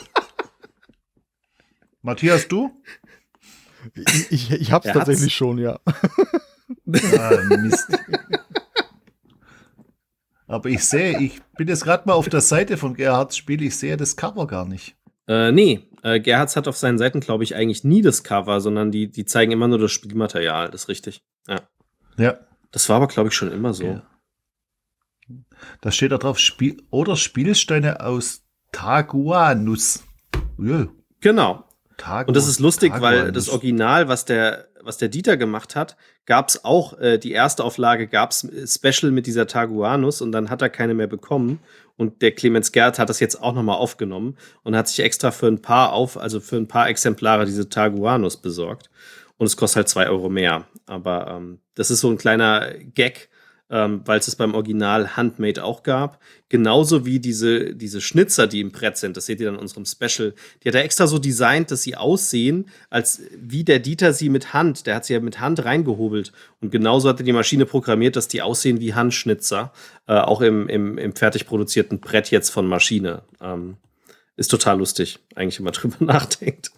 [SPEAKER 2] Matthias, du?
[SPEAKER 3] Ich, ich, ich hab's er tatsächlich hat's. schon, ja. Ah, Mist.
[SPEAKER 2] Aber ich sehe, ich bin jetzt gerade mal auf der Seite von Gerhards Spiel, ich sehe das Cover gar nicht.
[SPEAKER 1] Äh, nee, äh, Gerhards hat auf seinen Seiten, glaube ich, eigentlich nie das Cover, sondern die, die zeigen immer nur das Spielmaterial, das ist richtig. Ja.
[SPEAKER 2] Ja.
[SPEAKER 1] Das war aber, glaube ich, schon immer so. Ja.
[SPEAKER 2] Da steht da drauf, Spiel oder Spielsteine aus Taguanus.
[SPEAKER 1] Ja. Genau, Tago, und das ist lustig, Tago weil das Original, was der, was der Dieter gemacht hat, gab es auch, äh, die erste Auflage gab es äh, Special mit dieser Taguanus und dann hat er keine mehr bekommen. Und der Clemens Gerd hat das jetzt auch nochmal aufgenommen und hat sich extra für ein paar auf, also für ein paar Exemplare diese Taguanus besorgt. Und es kostet halt zwei Euro mehr. Aber ähm, das ist so ein kleiner Gag, ähm, weil es es beim Original Handmade auch gab. Genauso wie diese, diese Schnitzer, die im Brett sind, das seht ihr dann in unserem Special. Die hat er extra so designt, dass sie aussehen, als wie der Dieter sie mit Hand, der hat sie ja mit Hand reingehobelt. Und genauso hat er die Maschine programmiert, dass die aussehen wie Handschnitzer, äh, auch im, im, im fertig produzierten Brett jetzt von Maschine. Ähm, ist total lustig, eigentlich, wenn man drüber nachdenkt.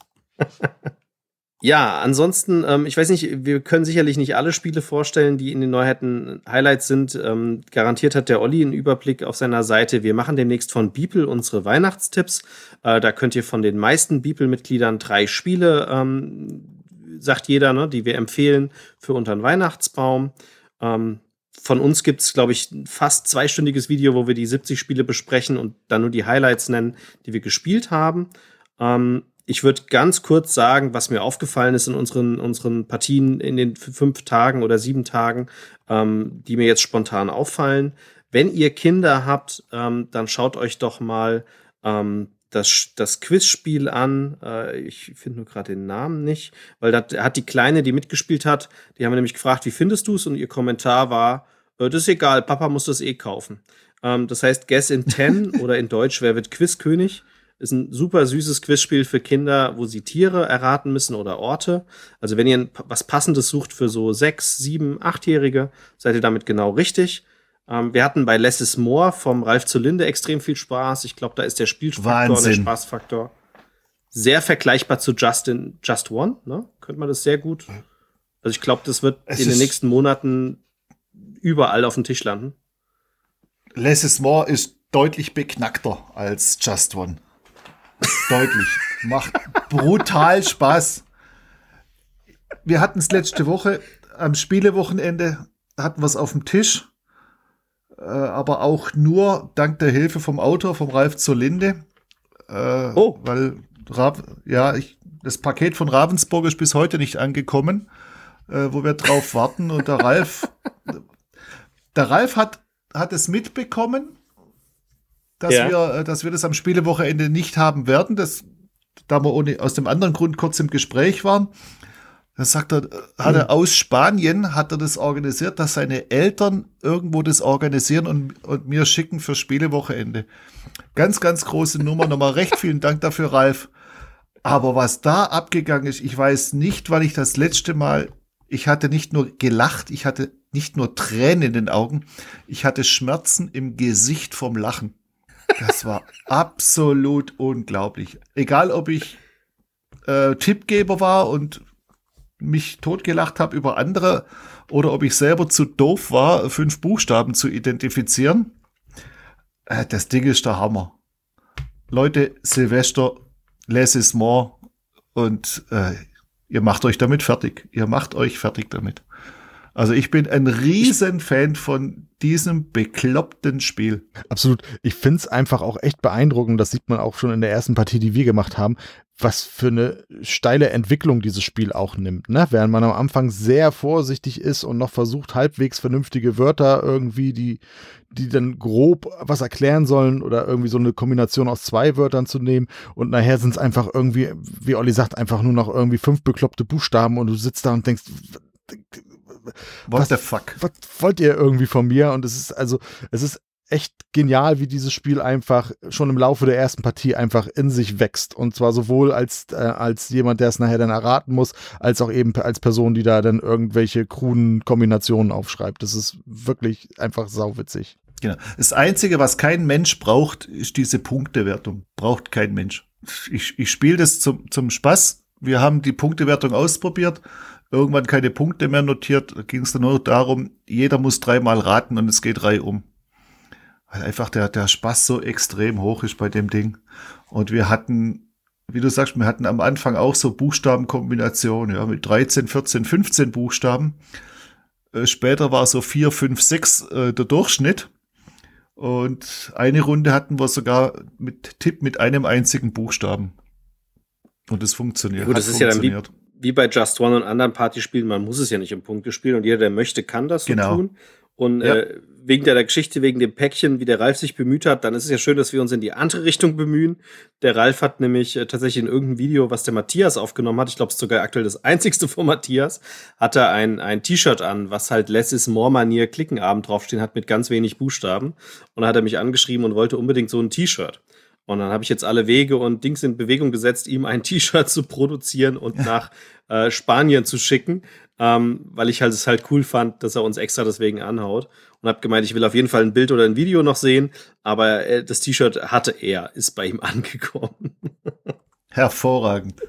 [SPEAKER 1] Ja, ansonsten, ähm, ich weiß nicht, wir können sicherlich nicht alle Spiele vorstellen, die in den Neuheiten Highlights sind. Ähm, garantiert hat der Olli einen Überblick auf seiner Seite. Wir machen demnächst von Beeple unsere Weihnachtstipps. Äh, da könnt ihr von den meisten Beeple-Mitgliedern drei Spiele, ähm, sagt jeder, ne, die wir empfehlen für unter den Weihnachtsbaum. Ähm, von uns gibt es, glaube ich, fast zweistündiges Video, wo wir die 70 Spiele besprechen und dann nur die Highlights nennen, die wir gespielt haben. Ähm, ich würde ganz kurz sagen, was mir aufgefallen ist in unseren, unseren Partien in den fünf Tagen oder sieben Tagen, ähm, die mir jetzt spontan auffallen. Wenn ihr Kinder habt, ähm, dann schaut euch doch mal ähm, das, das Quizspiel an. Äh, ich finde nur gerade den Namen nicht, weil da hat die Kleine, die mitgespielt hat, die haben nämlich gefragt, wie findest du es? Und ihr Kommentar war, äh, das ist egal, Papa muss das eh kaufen. Ähm, das heißt, Guess in 10 oder in Deutsch, wer wird Quizkönig? Ist ein super süßes Quizspiel für Kinder, wo sie Tiere erraten müssen oder Orte. Also wenn ihr was Passendes sucht für so sechs, sieben, achtjährige, seid ihr damit genau richtig. Ähm, wir hatten bei Less is More vom Ralf Zulinde extrem viel Spaß. Ich glaube, da ist der Spielfaktor, der Spaßfaktor sehr vergleichbar zu Justin Just One. Ne? Könnte man das sehr gut. Also ich glaube, das wird es in den nächsten Monaten überall auf dem Tisch landen.
[SPEAKER 2] Less is More ist deutlich beknackter als Just One. Deutlich. Macht brutal Spaß. Wir hatten es letzte Woche am Spielewochenende, hatten wir es auf dem Tisch äh, aber auch nur dank der Hilfe vom Autor, vom Ralf zur Linde. Äh, oh. Weil ja, ich, das Paket von Ravensburg ist bis heute nicht angekommen, äh, wo wir drauf warten. Und der Ralf, der Ralf hat, hat es mitbekommen, dass, ja. wir, äh, dass wir das am Spielewochenende nicht haben werden. Das, da wir ohne, aus dem anderen Grund kurz im Gespräch waren. Dann sagt er, hat er aus Spanien hat er das organisiert, dass seine Eltern irgendwo das organisieren und, und mir schicken für Spielewochenende. Ganz, ganz große Nummer. Nochmal recht vielen Dank dafür, Ralf. Aber was da abgegangen ist, ich weiß nicht, weil ich das letzte Mal, ich hatte nicht nur gelacht, ich hatte nicht nur Tränen in den Augen, ich hatte Schmerzen im Gesicht vom Lachen. Das war absolut unglaublich. Egal, ob ich äh, Tippgeber war und mich totgelacht habe über andere oder ob ich selber zu doof war, fünf Buchstaben zu identifizieren. Äh, das Ding ist der Hammer. Leute, Silvester, less is more und äh, ihr macht euch damit fertig. Ihr macht euch fertig damit. Also ich bin ein riesen Fan von diesem bekloppten Spiel.
[SPEAKER 3] Absolut. Ich finde es einfach auch echt beeindruckend. Das sieht man auch schon in der ersten Partie, die wir gemacht haben, was für eine steile Entwicklung dieses Spiel auch nimmt. Ne? Während man am Anfang sehr vorsichtig ist und noch versucht, halbwegs vernünftige Wörter irgendwie, die, die dann grob was erklären sollen oder irgendwie so eine Kombination aus zwei Wörtern zu nehmen. Und nachher sind es einfach irgendwie, wie Olli sagt, einfach nur noch irgendwie fünf bekloppte Buchstaben und du sitzt da und denkst,
[SPEAKER 2] What was, the fuck?
[SPEAKER 3] Was wollt ihr irgendwie von mir? Und es ist also, es ist echt genial, wie dieses Spiel einfach schon im Laufe der ersten Partie einfach in sich wächst. Und zwar sowohl als, äh, als jemand, der es nachher dann erraten muss, als auch eben als Person, die da dann irgendwelche kruden Kombinationen aufschreibt. Das ist wirklich einfach sauwitzig.
[SPEAKER 2] Genau. Das Einzige, was kein Mensch braucht, ist diese Punktewertung. Braucht kein Mensch. Ich, ich spiele das zum, zum Spaß. Wir haben die Punktewertung ausprobiert irgendwann keine Punkte mehr notiert. Da ging es dann nur darum, jeder muss dreimal raten und es geht drei um. Weil einfach der, der Spaß so extrem hoch ist bei dem Ding. Und wir hatten, wie du sagst, wir hatten am Anfang auch so Buchstabenkombinationen, ja, mit 13, 14, 15 Buchstaben. Äh, später war so 4, 5, 6 äh, der Durchschnitt. Und eine Runde hatten wir sogar mit Tipp mit einem einzigen Buchstaben. Und es funktioniert.
[SPEAKER 1] Gut, das ist funktioniert. ja dann wie, wie bei Just One und anderen Partyspielen, man muss es ja nicht im Punkte spielen und jeder, der möchte, kann das so genau. tun. Und ja. äh, wegen der, der, Geschichte, wegen dem Päckchen, wie der Ralf sich bemüht hat, dann ist es ja schön, dass wir uns in die andere Richtung bemühen. Der Ralf hat nämlich äh, tatsächlich in irgendeinem Video, was der Matthias aufgenommen hat, ich glaube, es ist sogar aktuell das einzigste von Matthias, hat er ein, ein T-Shirt an, was halt Less is More Manier Klickenabend draufstehen hat mit ganz wenig Buchstaben. Und da hat er mich angeschrieben und wollte unbedingt so ein T-Shirt. Und dann habe ich jetzt alle Wege und Dings in Bewegung gesetzt, ihm ein T-Shirt zu produzieren und nach äh, Spanien zu schicken, ähm, weil ich halt es halt cool fand, dass er uns extra deswegen anhaut. Und habe gemeint, ich will auf jeden Fall ein Bild oder ein Video noch sehen, aber äh, das T-Shirt hatte er, ist bei ihm angekommen.
[SPEAKER 2] Hervorragend.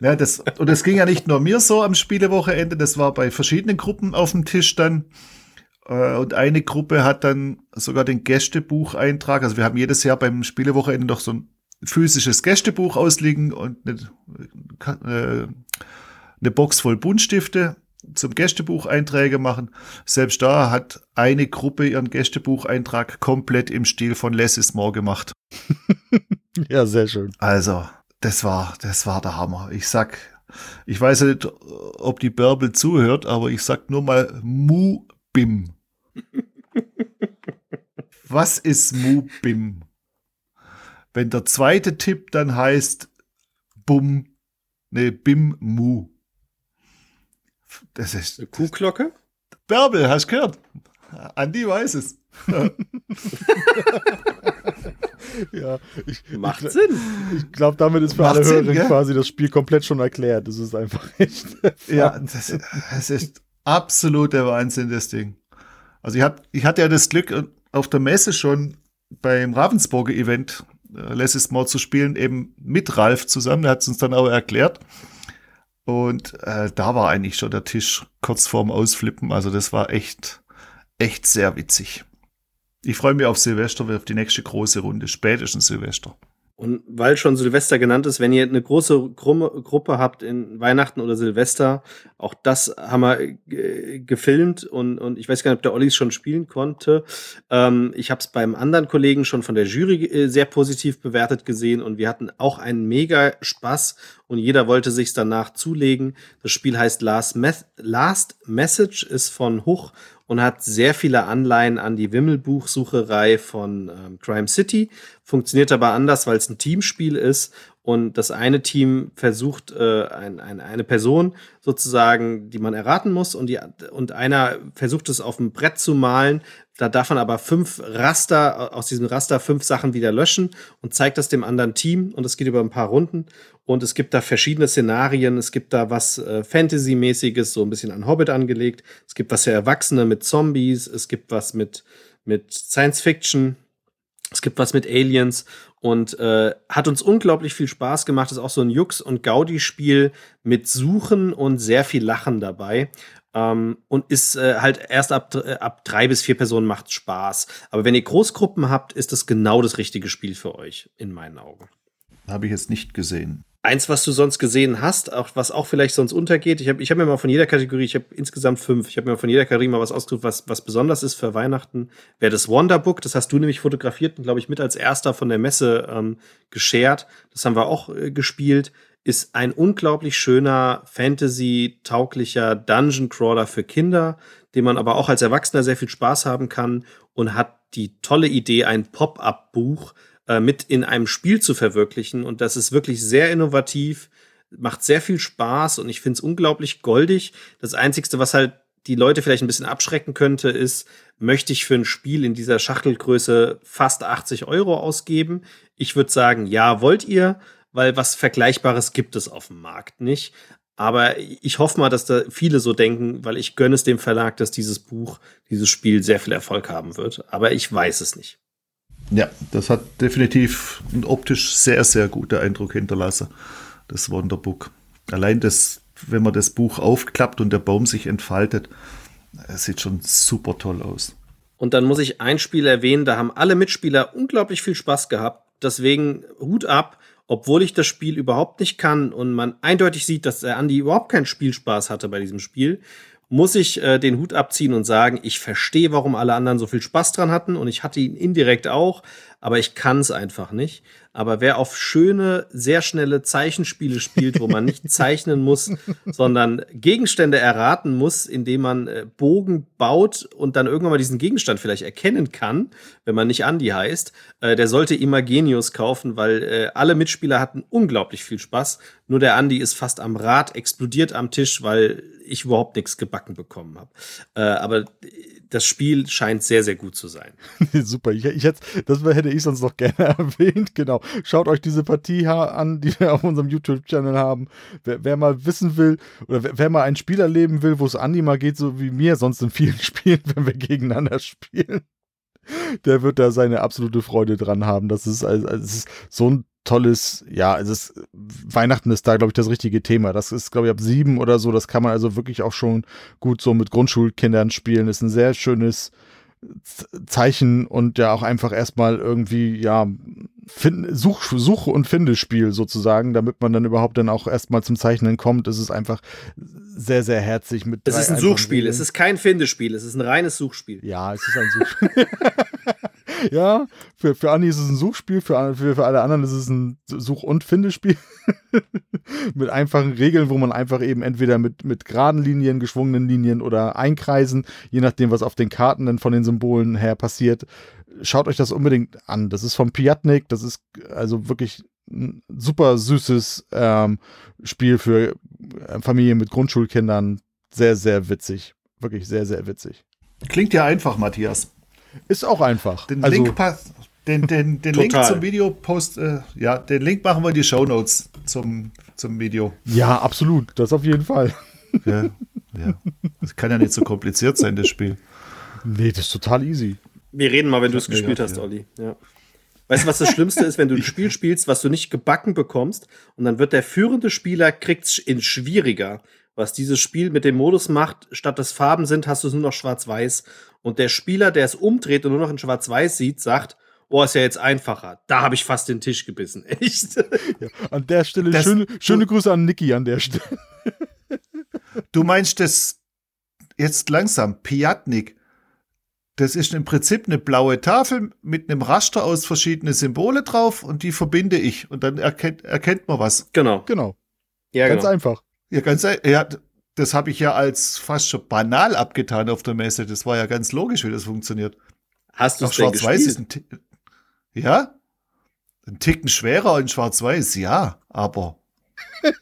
[SPEAKER 2] Ja, das, und es ging ja nicht nur mir so am Spielewochenende, das war bei verschiedenen Gruppen auf dem Tisch dann. Äh, und eine Gruppe hat dann sogar den Gästebucheintrag. Also wir haben jedes Jahr beim Spielewochenende noch so ein physisches Gästebuch ausliegen und eine, äh, eine Box voll Buntstifte zum Gästebucheinträge machen. Selbst da hat eine Gruppe ihren Gästebucheintrag komplett im Stil von Less is More gemacht.
[SPEAKER 3] ja, sehr schön.
[SPEAKER 2] Also, das war, das war der Hammer. Ich sag, ich weiß nicht, ob die Bärbel zuhört, aber ich sag nur mal Mu-Bim. Was ist Mu-Bim? wenn der zweite Tipp dann heißt Bum, ne, Bim Mu.
[SPEAKER 1] Das ist. Eine Kuhglocke?
[SPEAKER 2] Bärbel, hast du gehört? Andi weiß es.
[SPEAKER 3] ja, ich,
[SPEAKER 1] Macht
[SPEAKER 3] ich,
[SPEAKER 1] Sinn.
[SPEAKER 3] Ich glaube, damit ist für Macht alle Hörer quasi das Spiel komplett schon erklärt. Das ist einfach echt.
[SPEAKER 2] ja, das, das, ist absoluter Wahnsinn, das Ding. Also ich, hab, ich hatte ja das Glück, auf der Messe schon beim Ravensburger Event äh, letztes Mal zu spielen, eben mit Ralf zusammen. Er hat es uns dann auch erklärt. Und äh, da war eigentlich schon der Tisch kurz vorm Ausflippen. Also das war echt, echt sehr witzig. Ich freue mich auf Silvester, auf die nächste große Runde, spätestens Silvester.
[SPEAKER 1] Und weil schon Silvester genannt ist, wenn ihr eine große Gru Gruppe habt in Weihnachten oder Silvester, auch das haben wir äh, gefilmt und, und ich weiß gar nicht, ob der Olli schon spielen konnte. Ähm, ich habe es beim anderen Kollegen schon von der Jury äh, sehr positiv bewertet gesehen und wir hatten auch einen mega Spaß und jeder wollte sich danach zulegen. Das Spiel heißt Last, Me Last Message, ist von Huch und hat sehr viele Anleihen an die Wimmelbuchsucherei von ähm, Crime City. Funktioniert aber anders, weil es ein Teamspiel ist und das eine Team versucht, äh, ein, ein, eine Person sozusagen, die man erraten muss, und, die, und einer versucht es auf dem Brett zu malen. Da darf man aber fünf Raster, aus diesem Raster fünf Sachen wieder löschen und zeigt das dem anderen Team. Und es geht über ein paar Runden. Und es gibt da verschiedene Szenarien. Es gibt da was äh, Fantasy-mäßiges, so ein bisschen an Hobbit angelegt. Es gibt was für Erwachsene mit Zombies. Es gibt was mit, mit Science Fiction. Es gibt was mit Aliens und äh, hat uns unglaublich viel Spaß gemacht. Ist auch so ein Jux- und Gaudi-Spiel mit Suchen und sehr viel Lachen dabei. Ähm, und ist äh, halt erst ab, äh, ab drei bis vier Personen macht Spaß. Aber wenn ihr Großgruppen habt, ist das genau das richtige Spiel für euch, in meinen Augen.
[SPEAKER 2] Habe ich jetzt nicht gesehen.
[SPEAKER 1] Eins, was du sonst gesehen hast, auch, was auch vielleicht sonst untergeht. Ich habe ich hab mir mal von jeder Kategorie, ich habe insgesamt fünf, ich habe mir von jeder Kategorie mal was ausgesucht, was, was besonders ist für Weihnachten. Wäre das Wonderbook, das hast du nämlich fotografiert und, glaube ich, mit als erster von der Messe ähm, geshared. Das haben wir auch äh, gespielt. Ist ein unglaublich schöner, Fantasy-tauglicher Dungeon-Crawler für Kinder, den man aber auch als Erwachsener sehr viel Spaß haben kann und hat die tolle Idee, ein Pop-up-Buch äh, mit in einem Spiel zu verwirklichen. Und das ist wirklich sehr innovativ, macht sehr viel Spaß und ich finde es unglaublich goldig. Das Einzige, was halt die Leute vielleicht ein bisschen abschrecken könnte, ist, möchte ich für ein Spiel in dieser Schachtelgröße fast 80 Euro ausgeben? Ich würde sagen, ja, wollt ihr, weil was Vergleichbares gibt es auf dem Markt nicht. Aber ich hoffe mal, dass da viele so denken, weil ich gönne es dem Verlag, dass dieses Buch, dieses Spiel sehr viel Erfolg haben wird. Aber ich weiß es nicht.
[SPEAKER 2] Ja, das hat definitiv einen optisch sehr, sehr guter Eindruck hinterlassen, das Wonderbook. Allein das, wenn man das Buch aufklappt und der Baum sich entfaltet, es sieht schon super toll aus.
[SPEAKER 1] Und dann muss ich ein Spiel erwähnen, da haben alle Mitspieler unglaublich viel Spaß gehabt. Deswegen Hut ab, obwohl ich das Spiel überhaupt nicht kann und man eindeutig sieht, dass der Andi überhaupt keinen Spielspaß hatte bei diesem Spiel, muss ich äh, den Hut abziehen und sagen, ich verstehe, warum alle anderen so viel Spaß dran hatten und ich hatte ihn indirekt auch, aber ich kann es einfach nicht. Aber wer auf schöne, sehr schnelle Zeichenspiele spielt, wo man nicht zeichnen muss, sondern Gegenstände erraten muss, indem man äh, Bogen baut und dann irgendwann mal diesen Gegenstand vielleicht erkennen kann, wenn man nicht Andi heißt, äh, der sollte Imagenius kaufen, weil äh, alle Mitspieler hatten unglaublich viel Spaß. Nur der Andi ist fast am Rad explodiert am Tisch, weil ich überhaupt nichts gebacken bekommen habe. Aber das Spiel scheint sehr, sehr gut zu sein.
[SPEAKER 3] Super, ich, ich hätte, das hätte ich sonst noch gerne erwähnt. Genau. Schaut euch diese Partie an, die wir auf unserem YouTube-Channel haben. Wer, wer, mal wissen will, oder wer, wer, mal ein Spiel erleben will, wo es Andi mal geht, so wie mir sonst in vielen Spielen, wenn wir gegeneinander spielen, der wird da seine absolute Freude dran haben. Das ist, also, es ist so ein tolles, ja, es ist, Weihnachten ist da, glaube ich, das richtige Thema. Das ist, glaube ich, ab sieben oder so. Das kann man also wirklich auch schon gut so mit Grundschulkindern spielen. Das ist ein sehr schönes Zeichen und ja auch einfach erstmal irgendwie, ja, Find, Such, Such- und Findespiel sozusagen, damit man dann überhaupt dann auch erstmal zum Zeichnen kommt. Es ist einfach sehr, sehr herzig mit.
[SPEAKER 1] Es ist ein Suchspiel, es ist kein Findespiel, es ist ein reines Suchspiel.
[SPEAKER 3] Ja, es ist ein Suchspiel. ja, für, für Anni ist es ein Suchspiel, für, für, für alle anderen ist es ein Such- und Findespiel. mit einfachen Regeln, wo man einfach eben entweder mit, mit geraden Linien, geschwungenen Linien oder einkreisen, je nachdem, was auf den Karten dann von den Symbolen her passiert, schaut euch das unbedingt an. Das ist vom Piatnik, das ist also wirklich ein super süßes ähm, Spiel für äh, Familien mit Grundschulkindern. Sehr, sehr witzig. Wirklich sehr, sehr witzig.
[SPEAKER 2] Klingt ja einfach, Matthias.
[SPEAKER 3] Ist auch einfach.
[SPEAKER 2] Den also, Link, den, den, den Link zum Video post, äh, ja, den Link machen wir in die Show Notes zum, zum Video.
[SPEAKER 3] Ja, absolut. Das auf jeden Fall.
[SPEAKER 2] Ja, ja. Das kann ja nicht so kompliziert sein, das Spiel.
[SPEAKER 3] Nee, das ist total easy.
[SPEAKER 1] Wir reden mal, wenn du es gespielt hast, ja. Olli. Ja. Weißt du, was das Schlimmste ist, wenn du ein Spiel spielst, was du nicht gebacken bekommst und dann wird der führende Spieler kriegt's in schwieriger. Was dieses Spiel mit dem Modus macht, statt dass Farben sind, hast du es nur noch schwarz-weiß. Und der Spieler, der es umdreht und nur noch in schwarz-weiß sieht, sagt, oh, ist ja jetzt einfacher. Da habe ich fast den Tisch gebissen. Echt?
[SPEAKER 3] Ja, an der Stelle das, schöne, schöne Grüße an Niki an der Stelle.
[SPEAKER 2] Du meinst das jetzt langsam, Piatnik. Das ist im Prinzip eine blaue Tafel mit einem Raster aus verschiedenen Symbole drauf und die verbinde ich und dann erkennt, erkennt man was.
[SPEAKER 3] Genau. Genau. Ja, ganz genau. einfach.
[SPEAKER 2] Ja, ganz ja, das habe ich ja als fast schon banal abgetan auf der Messe. Das war ja ganz logisch, wie das funktioniert.
[SPEAKER 1] Hast du es Schwarz-Weiß ist ein
[SPEAKER 2] Ja? Ein Ticken schwerer in Schwarz-Weiß, ja, aber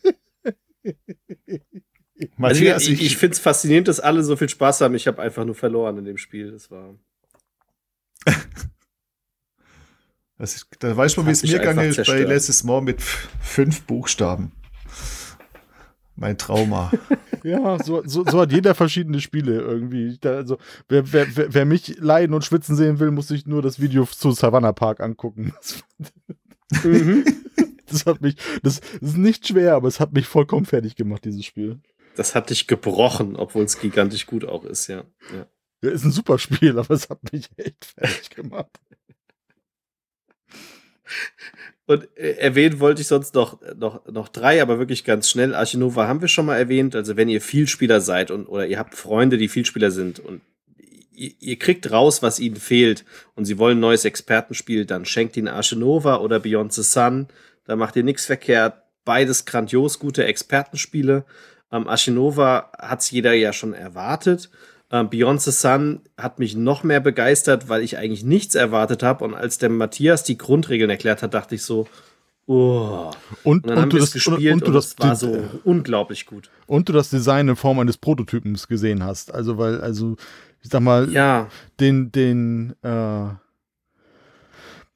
[SPEAKER 1] Matthias, also ich, ich, ich finde es faszinierend, dass alle so viel Spaß haben. Ich habe einfach nur verloren in dem Spiel. Das war.
[SPEAKER 2] das da weiß man, wie es mir gegangen ist bei letztes Mal mit fünf Buchstaben. Mein Trauma.
[SPEAKER 3] ja, so, so, so, hat jeder verschiedene Spiele irgendwie. Also, wer, wer, wer, mich leiden und schwitzen sehen will, muss sich nur das Video zu Savannah Park angucken. mhm. das hat mich, das ist nicht schwer, aber es hat mich vollkommen fertig gemacht, dieses Spiel.
[SPEAKER 1] Das hat dich gebrochen, obwohl es gigantisch gut auch ist, ja. ja.
[SPEAKER 3] ja ist ein super Spiel, aber es hat mich echt fertig gemacht.
[SPEAKER 1] Und äh, erwähnen wollte ich sonst noch, noch, noch drei, aber wirklich ganz schnell. Archinova haben wir schon mal erwähnt. Also wenn ihr Vielspieler seid und oder ihr habt Freunde, die Vielspieler sind und ihr, ihr kriegt raus, was ihnen fehlt und sie wollen ein neues Expertenspiel, dann schenkt ihnen Archinova oder Beyond the Sun. Da macht ihr nichts verkehrt. Beides grandios gute Expertenspiele. Ähm, Ashinova hat es jeder ja schon erwartet. Ähm, Beyond the Sun hat mich noch mehr begeistert, weil ich eigentlich nichts erwartet habe. Und als der Matthias die Grundregeln erklärt hat, dachte ich so, Oh.
[SPEAKER 3] Und, und, und wir es
[SPEAKER 1] gespielt und, und, und das war so unglaublich gut.
[SPEAKER 3] Und du das Design in Form eines Prototypens gesehen hast. Also, weil, also, ich sag mal, ja. den, den äh,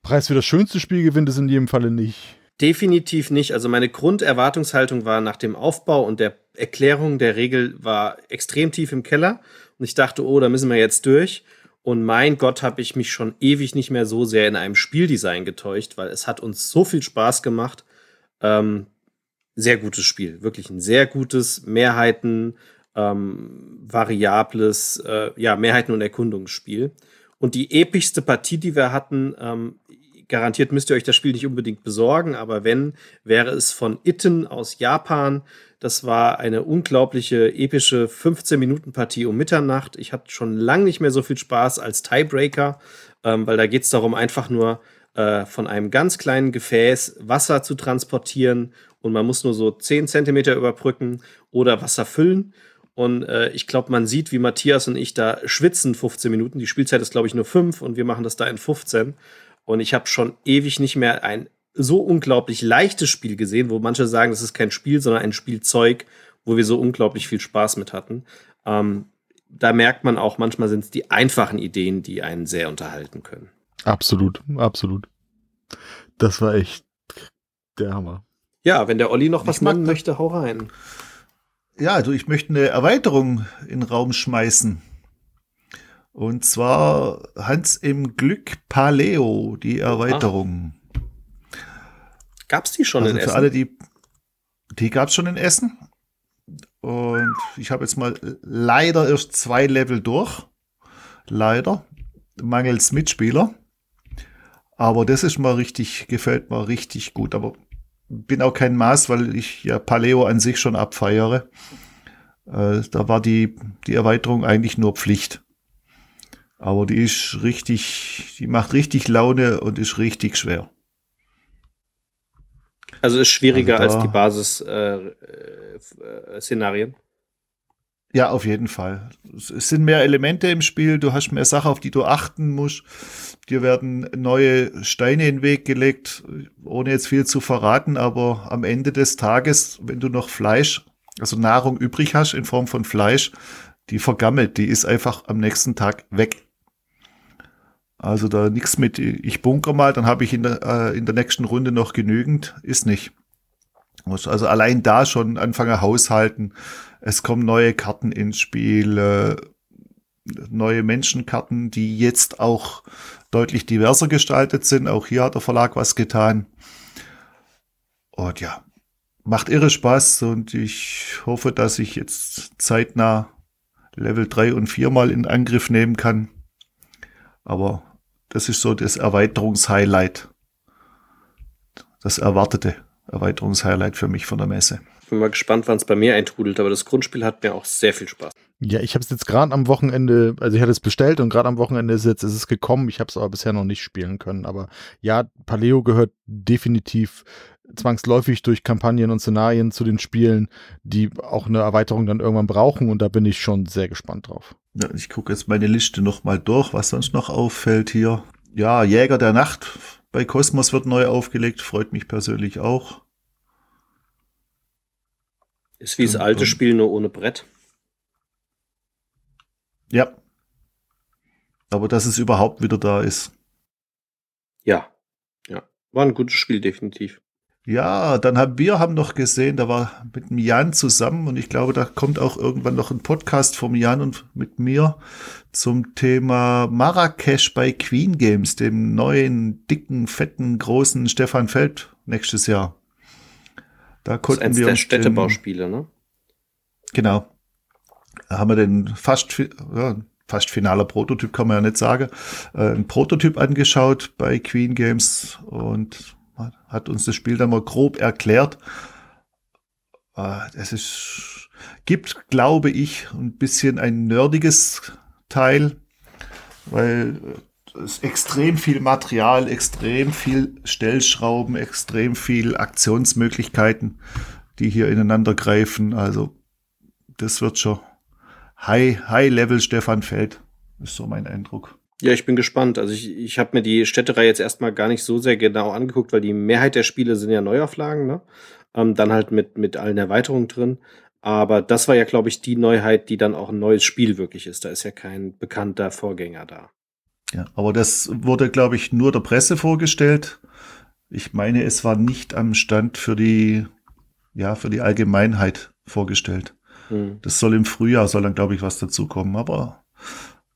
[SPEAKER 3] Preis für das schönste Spiel gewinnt es in jedem Falle nicht.
[SPEAKER 1] Definitiv nicht. Also meine Grunderwartungshaltung war nach dem Aufbau und der Erklärung der Regel war extrem tief im Keller. Und ich dachte, oh, da müssen wir jetzt durch. Und mein Gott, habe ich mich schon ewig nicht mehr so sehr in einem Spieldesign getäuscht, weil es hat uns so viel Spaß gemacht. Ähm, sehr gutes Spiel, wirklich ein sehr gutes Mehrheiten, ähm, variables, äh, ja Mehrheiten und Erkundungsspiel. Und die epischste Partie, die wir hatten, ähm, garantiert müsst ihr euch das Spiel nicht unbedingt besorgen, aber wenn, wäre es von Itten aus Japan. Das war eine unglaubliche, epische 15-Minuten-Partie um Mitternacht. Ich hatte schon lange nicht mehr so viel Spaß als Tiebreaker, ähm, weil da geht es darum, einfach nur äh, von einem ganz kleinen Gefäß Wasser zu transportieren und man muss nur so 10 Zentimeter überbrücken oder Wasser füllen. Und äh, ich glaube, man sieht, wie Matthias und ich da schwitzen 15 Minuten. Die Spielzeit ist, glaube ich, nur 5 und wir machen das da in 15. Und ich habe schon ewig nicht mehr ein so unglaublich leichtes Spiel gesehen, wo manche sagen, das ist kein Spiel, sondern ein Spielzeug, wo wir so unglaublich viel Spaß mit hatten. Ähm, da merkt man auch, manchmal sind es die einfachen Ideen, die einen sehr unterhalten können.
[SPEAKER 3] Absolut, absolut. Das war echt der Hammer.
[SPEAKER 1] Ja, wenn der Olli noch was machen möchte, hau rein.
[SPEAKER 2] Ja, also ich möchte eine Erweiterung in den Raum schmeißen. Und zwar Hans im Glück Paleo, die Erweiterung.
[SPEAKER 1] Gab es die schon also in
[SPEAKER 2] für
[SPEAKER 1] Essen?
[SPEAKER 2] Alle, die die gab es schon in Essen. Und ich habe jetzt mal leider erst zwei Level durch. Leider. Mangels Mitspieler. Aber das ist mal richtig, gefällt mir richtig gut. Aber bin auch kein Maß, weil ich ja Paleo an sich schon abfeiere. Äh, da war die, die Erweiterung eigentlich nur Pflicht. Aber die ist richtig, die macht richtig Laune und ist richtig schwer.
[SPEAKER 1] Also ist schwieriger also als die Basis-Szenarien? Äh, äh,
[SPEAKER 2] Ja, auf jeden Fall. Es sind mehr Elemente im Spiel, du hast mehr Sachen, auf die du achten musst. Dir werden neue Steine in den Weg gelegt, ohne jetzt viel zu verraten, aber am Ende des Tages, wenn du noch Fleisch, also Nahrung übrig hast in Form von Fleisch, die vergammelt, die ist einfach am nächsten Tag weg. Also da nichts mit, ich bunker mal, dann habe ich in der, äh, in der nächsten Runde noch genügend, ist nicht. Muss also allein da schon anfangen haushalten. Es kommen neue Karten ins Spiel, äh, neue Menschenkarten, die jetzt auch deutlich diverser gestaltet sind. Auch hier hat der Verlag was getan. Und ja, macht irre Spaß und ich hoffe, dass ich jetzt zeitnah Level 3 und 4 mal in Angriff nehmen kann. Aber das ist so das Erweiterungshighlight. Das erwartete. Erweiterungshighlight für mich von der Messe.
[SPEAKER 1] Bin mal gespannt, wann es bei mir eintrudelt, aber das Grundspiel hat mir auch sehr viel Spaß.
[SPEAKER 3] Ja, ich habe es jetzt gerade am Wochenende, also ich hatte es bestellt und gerade am Wochenende ist, jetzt, ist es gekommen. Ich habe es aber bisher noch nicht spielen können. Aber ja, Paleo gehört definitiv zwangsläufig durch Kampagnen und Szenarien zu den Spielen, die auch eine Erweiterung dann irgendwann brauchen und da bin ich schon sehr gespannt drauf.
[SPEAKER 2] Ja, ich gucke jetzt meine Liste nochmal durch, was sonst noch auffällt hier. Ja, Jäger der Nacht bei Cosmos wird neu aufgelegt, freut mich persönlich auch.
[SPEAKER 1] Ist wie das alte Spiel, nur ohne Brett.
[SPEAKER 2] Ja. Aber dass es überhaupt wieder da ist.
[SPEAKER 1] Ja. Ja. War ein gutes Spiel, definitiv.
[SPEAKER 2] Ja, dann haben wir haben noch gesehen, da war mit dem Jan zusammen und ich glaube, da kommt auch irgendwann noch ein Podcast vom Jan und mit mir zum Thema Marrakesch bei Queen Games, dem neuen, dicken, fetten, großen Stefan Feld nächstes Jahr.
[SPEAKER 1] Da konnten das ist wir der Städtebauspiele, ne?
[SPEAKER 2] Genau. Da haben wir den fast, ja, fast finaler Prototyp, kann man ja nicht sagen, äh, ein Prototyp angeschaut bei Queen Games und hat uns das Spiel dann mal grob erklärt. Es ist, gibt, glaube ich, ein bisschen ein nerdiges Teil, weil es extrem viel Material, extrem viel Stellschrauben, extrem viel Aktionsmöglichkeiten, die hier ineinander greifen. Also das wird schon High, High Level Stefan Feld, ist so mein Eindruck.
[SPEAKER 1] Ja, ich bin gespannt. Also ich, ich habe mir die Städterei jetzt erstmal gar nicht so sehr genau angeguckt, weil die Mehrheit der Spiele sind ja Neuauflagen, ne? Ähm, dann halt mit, mit allen Erweiterungen drin. Aber das war ja, glaube ich, die Neuheit, die dann auch ein neues Spiel wirklich ist. Da ist ja kein bekannter Vorgänger da.
[SPEAKER 2] Ja, aber das wurde, glaube ich, nur der Presse vorgestellt. Ich meine, es war nicht am Stand für die, ja, für die Allgemeinheit vorgestellt. Hm. Das soll im Frühjahr, soll dann, glaube ich, was dazu kommen. Aber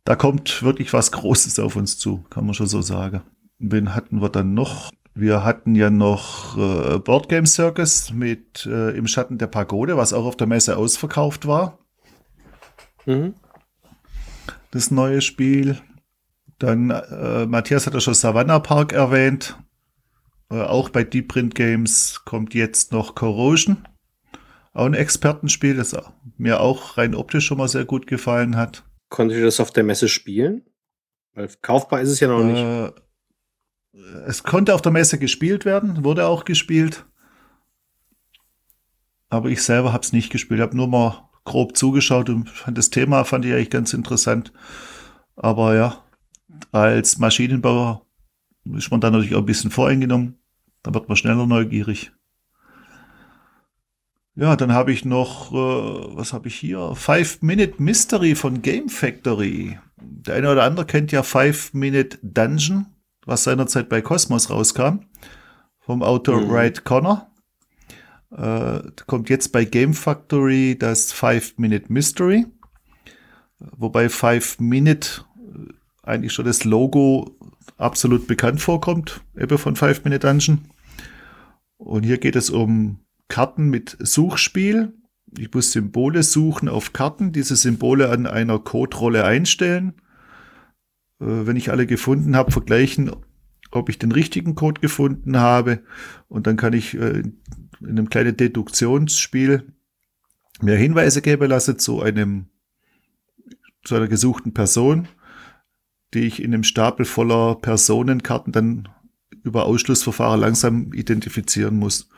[SPEAKER 2] da kommt wirklich was Großes auf uns zu, kann man schon so sagen. Wen hatten wir dann noch? Wir hatten ja noch äh, Board Game Circus mit äh, Im Schatten der Pagode, was auch auf der Messe ausverkauft war. Mhm. Das neue Spiel. Dann, äh, Matthias hat ja schon Savannah Park erwähnt. Äh, auch bei Deep Print Games kommt jetzt noch Corrosion. Auch ein Expertenspiel, das mir auch rein optisch schon mal sehr gut gefallen hat.
[SPEAKER 1] Konnte ich das auf der Messe spielen? Weil kaufbar ist es ja noch nicht.
[SPEAKER 2] Äh, es konnte auf der Messe gespielt werden, wurde auch gespielt. Aber ich selber habe es nicht gespielt. Ich habe nur mal grob zugeschaut und das Thema fand ich eigentlich ganz interessant. Aber ja, als Maschinenbauer ist man dann natürlich auch ein bisschen voreingenommen. Da wird man schneller neugierig. Ja, dann habe ich noch, äh, was habe ich hier? Five Minute Mystery von Game Factory. Der eine oder andere kennt ja Five Minute Dungeon, was seinerzeit bei Cosmos rauskam. Vom Autor mhm. Wright Connor. Äh, kommt jetzt bei Game Factory das Five Minute Mystery. Wobei Five Minute äh, eigentlich schon das Logo absolut bekannt vorkommt, eben von Five Minute Dungeon. Und hier geht es um Karten mit Suchspiel. Ich muss Symbole suchen auf Karten, diese Symbole an einer Codrolle einstellen. Äh, wenn ich alle gefunden habe, vergleichen, ob ich den richtigen Code gefunden habe. Und dann kann ich äh, in einem kleinen Deduktionsspiel mehr Hinweise geben lassen zu einem zu einer gesuchten Person, die ich in einem Stapel voller Personenkarten dann über Ausschlussverfahren langsam identifizieren muss.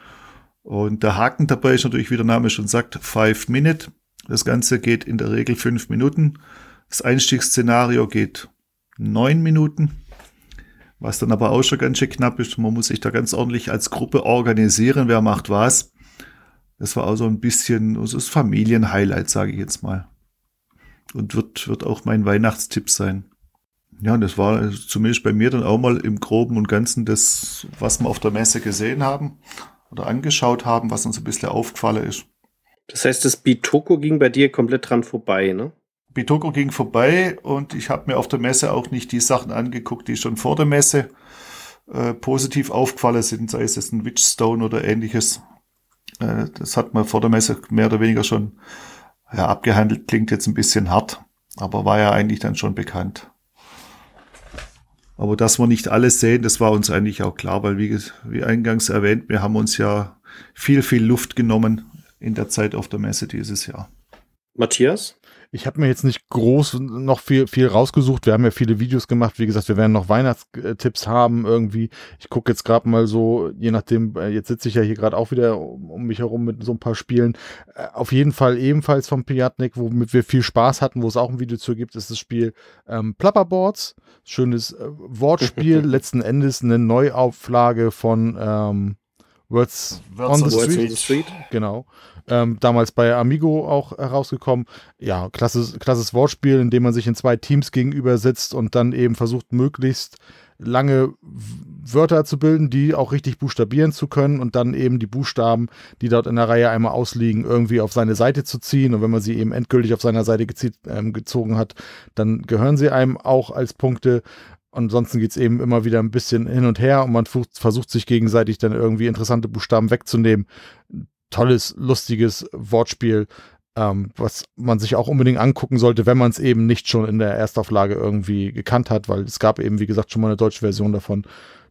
[SPEAKER 2] Und der Haken dabei ist natürlich, wie der Name schon sagt, Five Minute. Das Ganze geht in der Regel fünf Minuten. Das Einstiegsszenario geht neun Minuten, was dann aber auch schon ganz schön knapp ist. Man muss sich da ganz ordentlich als Gruppe organisieren, wer macht was. Das war auch so ein bisschen, also das Familienhighlight, sage ich jetzt mal. Und wird, wird auch mein Weihnachtstipp sein. Ja, das war zumindest bei mir dann auch mal im Groben und Ganzen das, was wir auf der Messe gesehen haben oder angeschaut haben, was uns ein bisschen aufgefallen ist.
[SPEAKER 1] Das heißt, das Bitoko ging bei dir komplett dran vorbei, ne?
[SPEAKER 2] Bitoko ging vorbei und ich habe mir auf der Messe auch nicht die Sachen angeguckt, die schon vor der Messe äh, positiv aufgefallen sind, sei es jetzt ein Witchstone oder ähnliches. Äh, das hat man vor der Messe mehr oder weniger schon ja, abgehandelt, klingt jetzt ein bisschen hart, aber war ja eigentlich dann schon bekannt. Aber dass wir nicht alles sehen, das war uns eigentlich auch klar, weil wie, wie eingangs erwähnt, wir haben uns ja viel, viel Luft genommen in der Zeit auf der Messe dieses Jahr.
[SPEAKER 1] Matthias?
[SPEAKER 3] Ich habe mir jetzt nicht groß noch viel, viel rausgesucht. Wir haben ja viele Videos gemacht. Wie gesagt, wir werden noch Weihnachtstipps haben irgendwie. Ich gucke jetzt gerade mal so, je nachdem, äh, jetzt sitze ich ja hier gerade auch wieder um, mich herum mit so ein paar Spielen. Äh, auf jeden Fall ebenfalls vom Piatnik, womit wir viel Spaß hatten, wo es auch ein Video zu gibt, ist das Spiel ähm, Plapperboards. Schönes äh, Wortspiel. Letzten Endes eine Neuauflage von ähm, Words, Words on, the Words on the Street. Genau ähm, damals bei Amigo auch herausgekommen. Ja, klasses, klasses Wortspiel, in dem man sich in zwei Teams gegenüber sitzt und dann eben versucht, möglichst lange Wörter zu bilden, die auch richtig buchstabieren zu können und dann eben die Buchstaben, die dort in der Reihe einmal ausliegen, irgendwie auf seine Seite zu ziehen. Und wenn man sie eben endgültig auf seiner Seite gezieht, ähm, gezogen hat, dann gehören sie einem auch als Punkte. Ansonsten geht es eben immer wieder ein bisschen hin und her und man versucht sich gegenseitig dann irgendwie interessante Buchstaben wegzunehmen tolles, lustiges Wortspiel, ähm, was man sich auch unbedingt angucken sollte, wenn man es eben nicht schon in der Erstauflage irgendwie gekannt hat, weil es gab eben, wie gesagt, schon mal eine deutsche Version davon.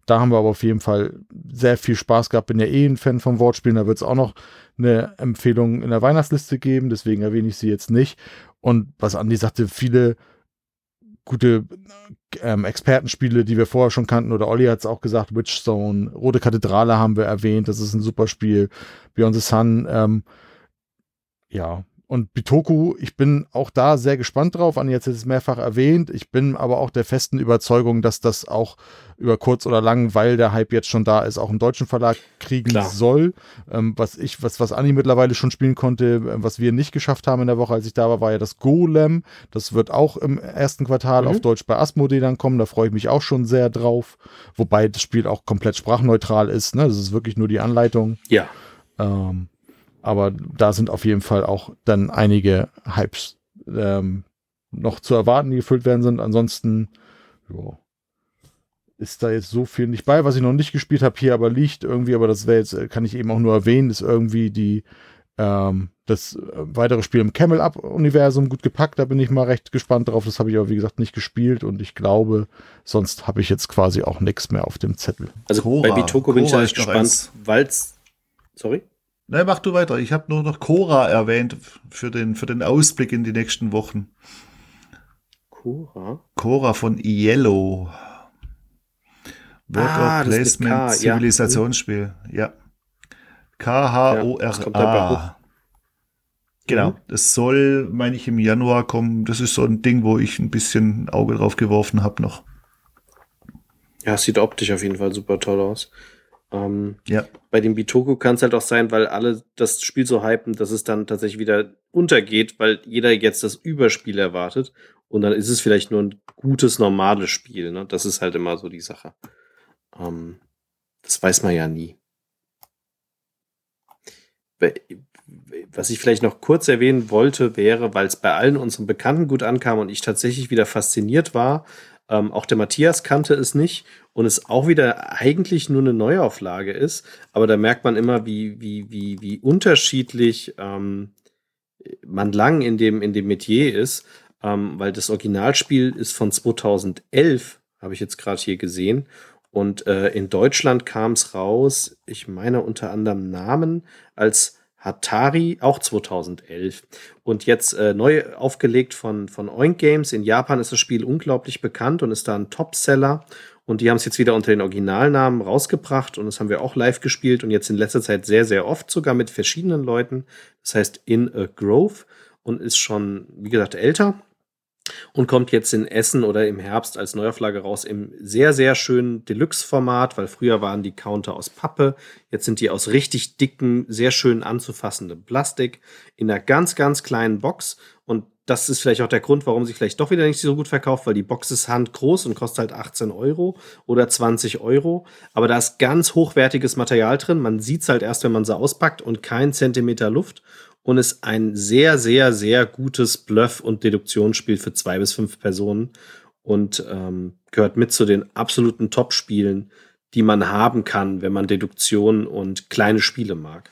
[SPEAKER 3] Da haben wir aber auf jeden Fall sehr viel Spaß gehabt. Bin ja eh ein Fan vom Wortspielen. Da wird es auch noch eine Empfehlung in der Weihnachtsliste geben. Deswegen erwähne ich sie jetzt nicht. Und was Andi sagte, viele gute ähm, Expertenspiele, die wir vorher schon kannten, oder Olli hat es auch gesagt, Witchstone, Rote Kathedrale haben wir erwähnt, das ist ein super Spiel, Beyond the Sun, ähm, ja, und Bitoku, ich bin auch da sehr gespannt drauf. Anni hat es mehrfach erwähnt. Ich bin aber auch der festen Überzeugung, dass das auch über kurz oder lang, weil der Hype jetzt schon da ist, auch einen deutschen Verlag kriegen Klar. soll. Ähm, was ich, was, was Anni mittlerweile schon spielen konnte, äh, was wir nicht geschafft haben in der Woche, als ich da war, war ja das Golem. Das wird auch im ersten Quartal mhm. auf Deutsch bei Asmodee dann kommen. Da freue ich mich auch schon sehr drauf. Wobei das Spiel auch komplett sprachneutral ist. Ne? Das ist wirklich nur die Anleitung.
[SPEAKER 1] Ja.
[SPEAKER 3] Ähm, aber da sind auf jeden Fall auch dann einige Hypes ähm, noch zu erwarten, die gefüllt werden sind. Ansonsten jo, ist da jetzt so viel nicht bei, was ich noch nicht gespielt habe, hier aber liegt irgendwie, aber das wäre jetzt, kann ich eben auch nur erwähnen, ist irgendwie die ähm, das äh, weitere Spiel im Camel Up Universum gut gepackt, da bin ich mal recht gespannt drauf. Das habe ich aber wie gesagt nicht gespielt und ich glaube, sonst habe ich jetzt quasi auch nichts mehr auf dem Zettel.
[SPEAKER 1] Also Cora. bei Bitoko bin ich da gespannt, weil es sorry
[SPEAKER 2] Nein, mach du weiter. Ich habe nur noch Cora erwähnt für den, für den Ausblick in die nächsten Wochen.
[SPEAKER 1] Cora?
[SPEAKER 2] Cora von Yellow. Worker ah, Placement Zivilisationsspiel. Ja. K-H-O-R-A. Ja, genau. Mhm. Das soll, meine ich, im Januar kommen. Das ist so ein Ding, wo ich ein bisschen Auge drauf geworfen habe noch.
[SPEAKER 1] Ja, sieht optisch auf jeden Fall super toll aus. Ähm,
[SPEAKER 2] ja.
[SPEAKER 1] Bei dem Bitoku kann es halt auch sein, weil alle das Spiel so hypen, dass es dann tatsächlich wieder untergeht, weil jeder jetzt das Überspiel erwartet. Und dann ist es vielleicht nur ein gutes, normales Spiel. Ne? Das ist halt immer so die Sache. Ähm, das weiß man ja nie. Was ich vielleicht noch kurz erwähnen wollte, wäre, weil es bei allen unseren Bekannten gut ankam und ich tatsächlich wieder fasziniert war, ähm, auch der Matthias kannte es nicht und es auch wieder eigentlich nur eine Neuauflage ist. Aber da merkt man immer, wie, wie, wie, wie unterschiedlich ähm, man lang in dem, in dem Metier ist, ähm, weil das Originalspiel ist von 2011, habe ich jetzt gerade hier gesehen. Und äh, in Deutschland kam es raus, ich meine unter anderem Namen als Hatari, auch 2011. Und jetzt äh, neu aufgelegt von, von Oink Games. In Japan ist das Spiel unglaublich bekannt und ist da ein Topseller. Und die haben es jetzt wieder unter den Originalnamen rausgebracht und das haben wir auch live gespielt und jetzt in letzter Zeit sehr, sehr oft sogar mit verschiedenen Leuten. Das heißt In a Grove. und ist schon, wie gesagt, älter und kommt jetzt in Essen oder im Herbst als Neuauflage raus im sehr, sehr schönen Deluxe-Format, weil früher waren die Counter aus Pappe, jetzt sind die aus richtig dicken, sehr schön anzufassendem Plastik in einer ganz, ganz kleinen Box und das ist vielleicht auch der Grund, warum sich vielleicht doch wieder nicht so gut verkauft, weil die Box ist handgroß und kostet halt 18 Euro oder 20 Euro. Aber da ist ganz hochwertiges Material drin. Man sieht es halt erst, wenn man sie auspackt und kein Zentimeter Luft und ist ein sehr, sehr, sehr gutes Bluff- und Deduktionsspiel für zwei bis fünf Personen und ähm, gehört mit zu den absoluten Top-Spielen, die man haben kann, wenn man Deduktion und kleine Spiele mag.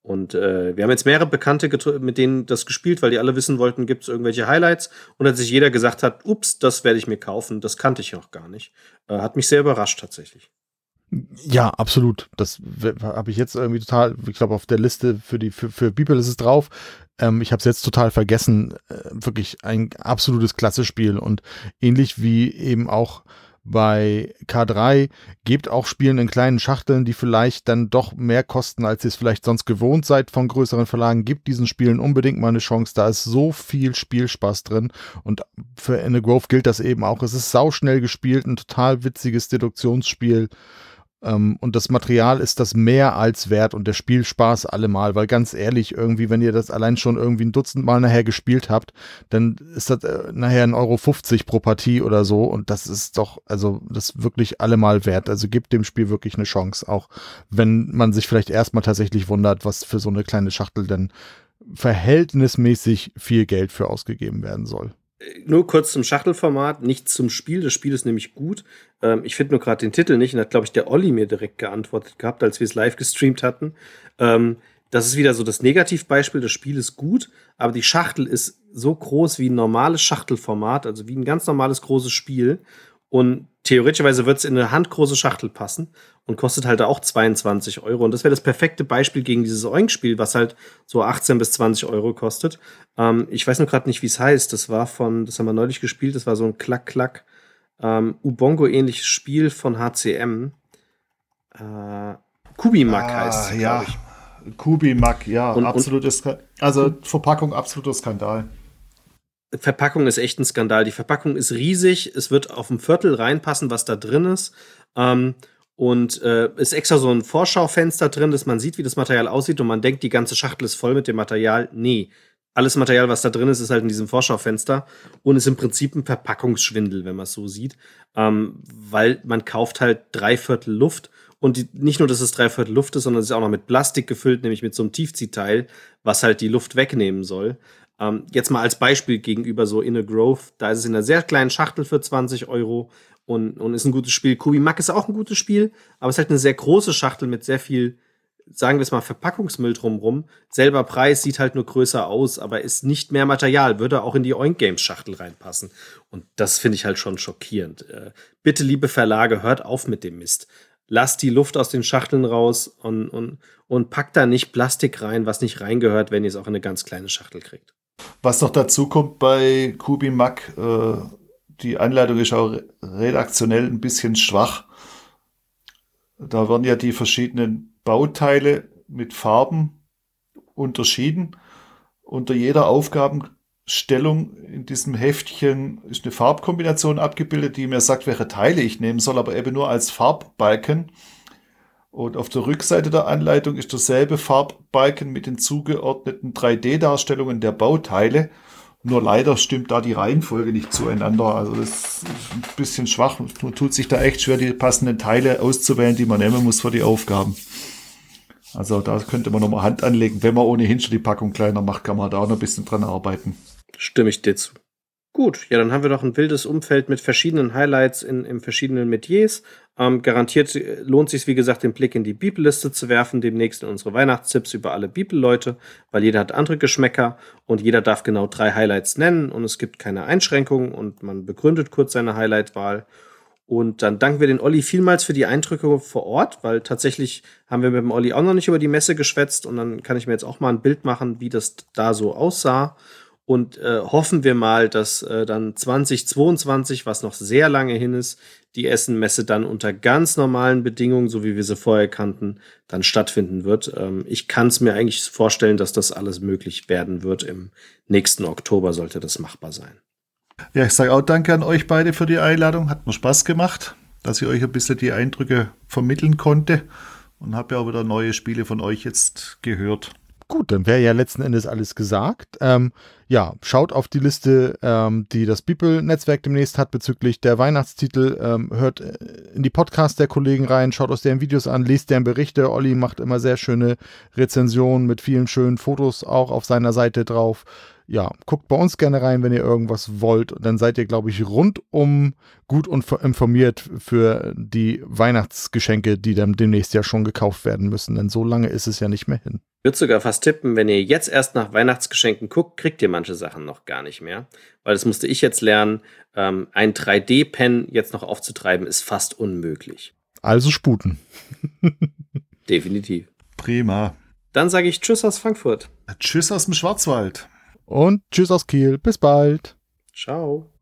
[SPEAKER 1] Und äh, wir haben jetzt mehrere Bekannte, mit denen das gespielt, weil die alle wissen wollten, gibt es irgendwelche Highlights. Und als sich jeder gesagt hat, ups, das werde ich mir kaufen, das kannte ich noch gar nicht. Äh, hat mich sehr überrascht tatsächlich.
[SPEAKER 3] Ja, absolut. Das habe ich jetzt irgendwie total, ich glaube, auf der Liste für die für, für People ist es drauf. Ähm, ich habe es jetzt total vergessen. Äh, wirklich ein absolutes Klassespiel und ähnlich wie eben auch bei K3 gebt auch Spielen in kleinen Schachteln, die vielleicht dann doch mehr kosten, als ihr es vielleicht sonst gewohnt seid von größeren Verlagen. Gebt diesen Spielen unbedingt mal eine Chance. Da ist so viel Spielspaß drin. Und für In the Grove gilt das eben auch. Es ist sauschnell gespielt, ein total witziges Deduktionsspiel. Ähm, und das Material ist das mehr als wert und der Spielspaß allemal, weil ganz ehrlich, irgendwie, wenn ihr das allein schon irgendwie ein Dutzend Mal nachher gespielt habt, dann ist das äh, nachher ein Euro 50 pro Partie oder so und das ist doch, also das wirklich allemal wert. Also gibt dem Spiel wirklich eine Chance, auch wenn man sich vielleicht erstmal tatsächlich wundert, was für so eine kleine Schachtel denn verhältnismäßig viel Geld für ausgegeben werden soll
[SPEAKER 1] nur kurz zum Schachtelformat, nicht zum Spiel. Das Spiel ist nämlich gut. Ähm, ich finde nur gerade den Titel nicht und hat, glaube ich, der Olli mir direkt geantwortet gehabt, als wir es live gestreamt hatten. Ähm, das ist wieder so das Negativbeispiel. Das Spiel ist gut, aber die Schachtel ist so groß wie ein normales Schachtelformat, also wie ein ganz normales großes Spiel. Und theoretischerweise wird es in eine handgroße Schachtel passen und kostet halt auch 22 Euro. Und das wäre das perfekte Beispiel gegen dieses Oink-Spiel, was halt so 18 bis 20 Euro kostet. Ähm, ich weiß nur gerade nicht, wie es heißt. Das war von, das haben wir neulich gespielt, das war so ein Klack-Klack ähm, Ubongo-ähnliches Spiel von HCM. Äh, Kubimak ah, heißt
[SPEAKER 2] es, ja. ich. Kubimak, ja, und, absolutes, also Verpackung absoluter Skandal.
[SPEAKER 1] Verpackung ist echt ein Skandal. Die Verpackung ist riesig. Es wird auf ein Viertel reinpassen, was da drin ist. Ähm, und äh, ist extra so ein Vorschaufenster drin, dass man sieht, wie das Material aussieht und man denkt, die ganze Schachtel ist voll mit dem Material. Nee, alles Material, was da drin ist, ist halt in diesem Vorschaufenster und ist im Prinzip ein Verpackungsschwindel, wenn man es so sieht, ähm, weil man kauft halt drei Viertel Luft und die, nicht nur, dass es drei Viertel Luft ist, sondern es ist auch noch mit Plastik gefüllt, nämlich mit so einem Tiefziehteil, was halt die Luft wegnehmen soll. Ähm, jetzt mal als Beispiel gegenüber so Inner Growth, da ist es in einer sehr kleinen Schachtel für 20 Euro und, und ist ein gutes Spiel. Kubi Mack ist auch ein gutes Spiel, aber es ist halt eine sehr große Schachtel mit sehr viel, sagen wir es mal, Verpackungsmüll drumrum. Selber Preis sieht halt nur größer aus, aber ist nicht mehr Material, würde auch in die Oink Games Schachtel reinpassen. Und das finde ich halt schon schockierend. Äh, bitte, liebe Verlage, hört auf mit dem Mist. Lasst die Luft aus den Schachteln raus und, und, und packt da nicht Plastik rein, was nicht reingehört, wenn ihr es auch in eine ganz kleine Schachtel kriegt.
[SPEAKER 2] Was noch dazu kommt bei Kubi Mac, äh, die Anleitung ist auch redaktionell ein bisschen schwach. Da werden ja die verschiedenen Bauteile mit Farben unterschieden. Unter jeder Aufgabenstellung in diesem Heftchen ist eine Farbkombination abgebildet, die mir sagt, welche Teile ich nehmen soll, aber eben nur als Farbbalken. Und auf der Rückseite der Anleitung ist derselbe Farbbalken mit den zugeordneten 3D-Darstellungen der Bauteile. Nur leider stimmt da die Reihenfolge nicht zueinander. Also das ist ein bisschen schwach. Man tut sich da echt schwer, die passenden Teile auszuwählen, die man nehmen muss für die Aufgaben. Also da könnte man nochmal Hand anlegen. Wenn man ohnehin schon die Packung kleiner macht, kann man da auch noch ein bisschen dran arbeiten.
[SPEAKER 1] Stimme ich dir zu. Gut, ja, dann haben wir doch ein wildes Umfeld mit verschiedenen Highlights in, in verschiedenen Metiers. Ähm, garantiert äh, lohnt sich, wie gesagt, den Blick in die Bibelliste zu werfen, demnächst in unsere Weihnachtstipps über alle Bibelleute, weil jeder hat andere Geschmäcker und jeder darf genau drei Highlights nennen und es gibt keine Einschränkungen und man begründet kurz seine Highlightwahl. Und dann danken wir den Olli vielmals für die Eindrücke vor Ort, weil tatsächlich haben wir mit dem Olli auch noch nicht über die Messe geschwätzt und dann kann ich mir jetzt auch mal ein Bild machen, wie das da so aussah und äh, hoffen wir mal, dass äh, dann 2022, was noch sehr lange hin ist, die Essen-Messe dann unter ganz normalen Bedingungen, so wie wir sie vorher kannten, dann stattfinden wird. Ähm, ich kann es mir eigentlich vorstellen, dass das alles möglich werden wird. Im nächsten Oktober sollte das machbar sein.
[SPEAKER 2] Ja, ich sage auch danke an euch beide für die Einladung. Hat mir Spaß gemacht, dass ich euch ein bisschen die Eindrücke vermitteln konnte und habe ja auch wieder neue Spiele von euch jetzt gehört.
[SPEAKER 3] Gut, dann wäre ja letzten Endes alles gesagt. Ähm, ja, schaut auf die Liste, ähm, die das Beeple-Netzwerk demnächst hat bezüglich der Weihnachtstitel. Ähm, hört äh, in die Podcasts der Kollegen rein, schaut aus deren Videos an, lest deren Berichte. Olli macht immer sehr schöne Rezensionen mit vielen schönen Fotos auch auf seiner Seite drauf ja, guckt bei uns gerne rein, wenn ihr irgendwas wollt. Dann seid ihr, glaube ich, rundum gut und informiert für die Weihnachtsgeschenke, die dann demnächst ja schon gekauft werden müssen. Denn so lange ist es ja nicht mehr hin.
[SPEAKER 1] Ich würde sogar fast tippen, wenn ihr jetzt erst nach Weihnachtsgeschenken guckt, kriegt ihr manche Sachen noch gar nicht mehr. Weil das musste ich jetzt lernen. Ähm, ein 3D-Pen jetzt noch aufzutreiben, ist fast unmöglich.
[SPEAKER 3] Also sputen.
[SPEAKER 1] Definitiv.
[SPEAKER 2] Prima.
[SPEAKER 1] Dann sage ich Tschüss aus Frankfurt.
[SPEAKER 2] Tschüss aus dem Schwarzwald.
[SPEAKER 3] Und tschüss aus Kiel. Bis bald.
[SPEAKER 1] Ciao.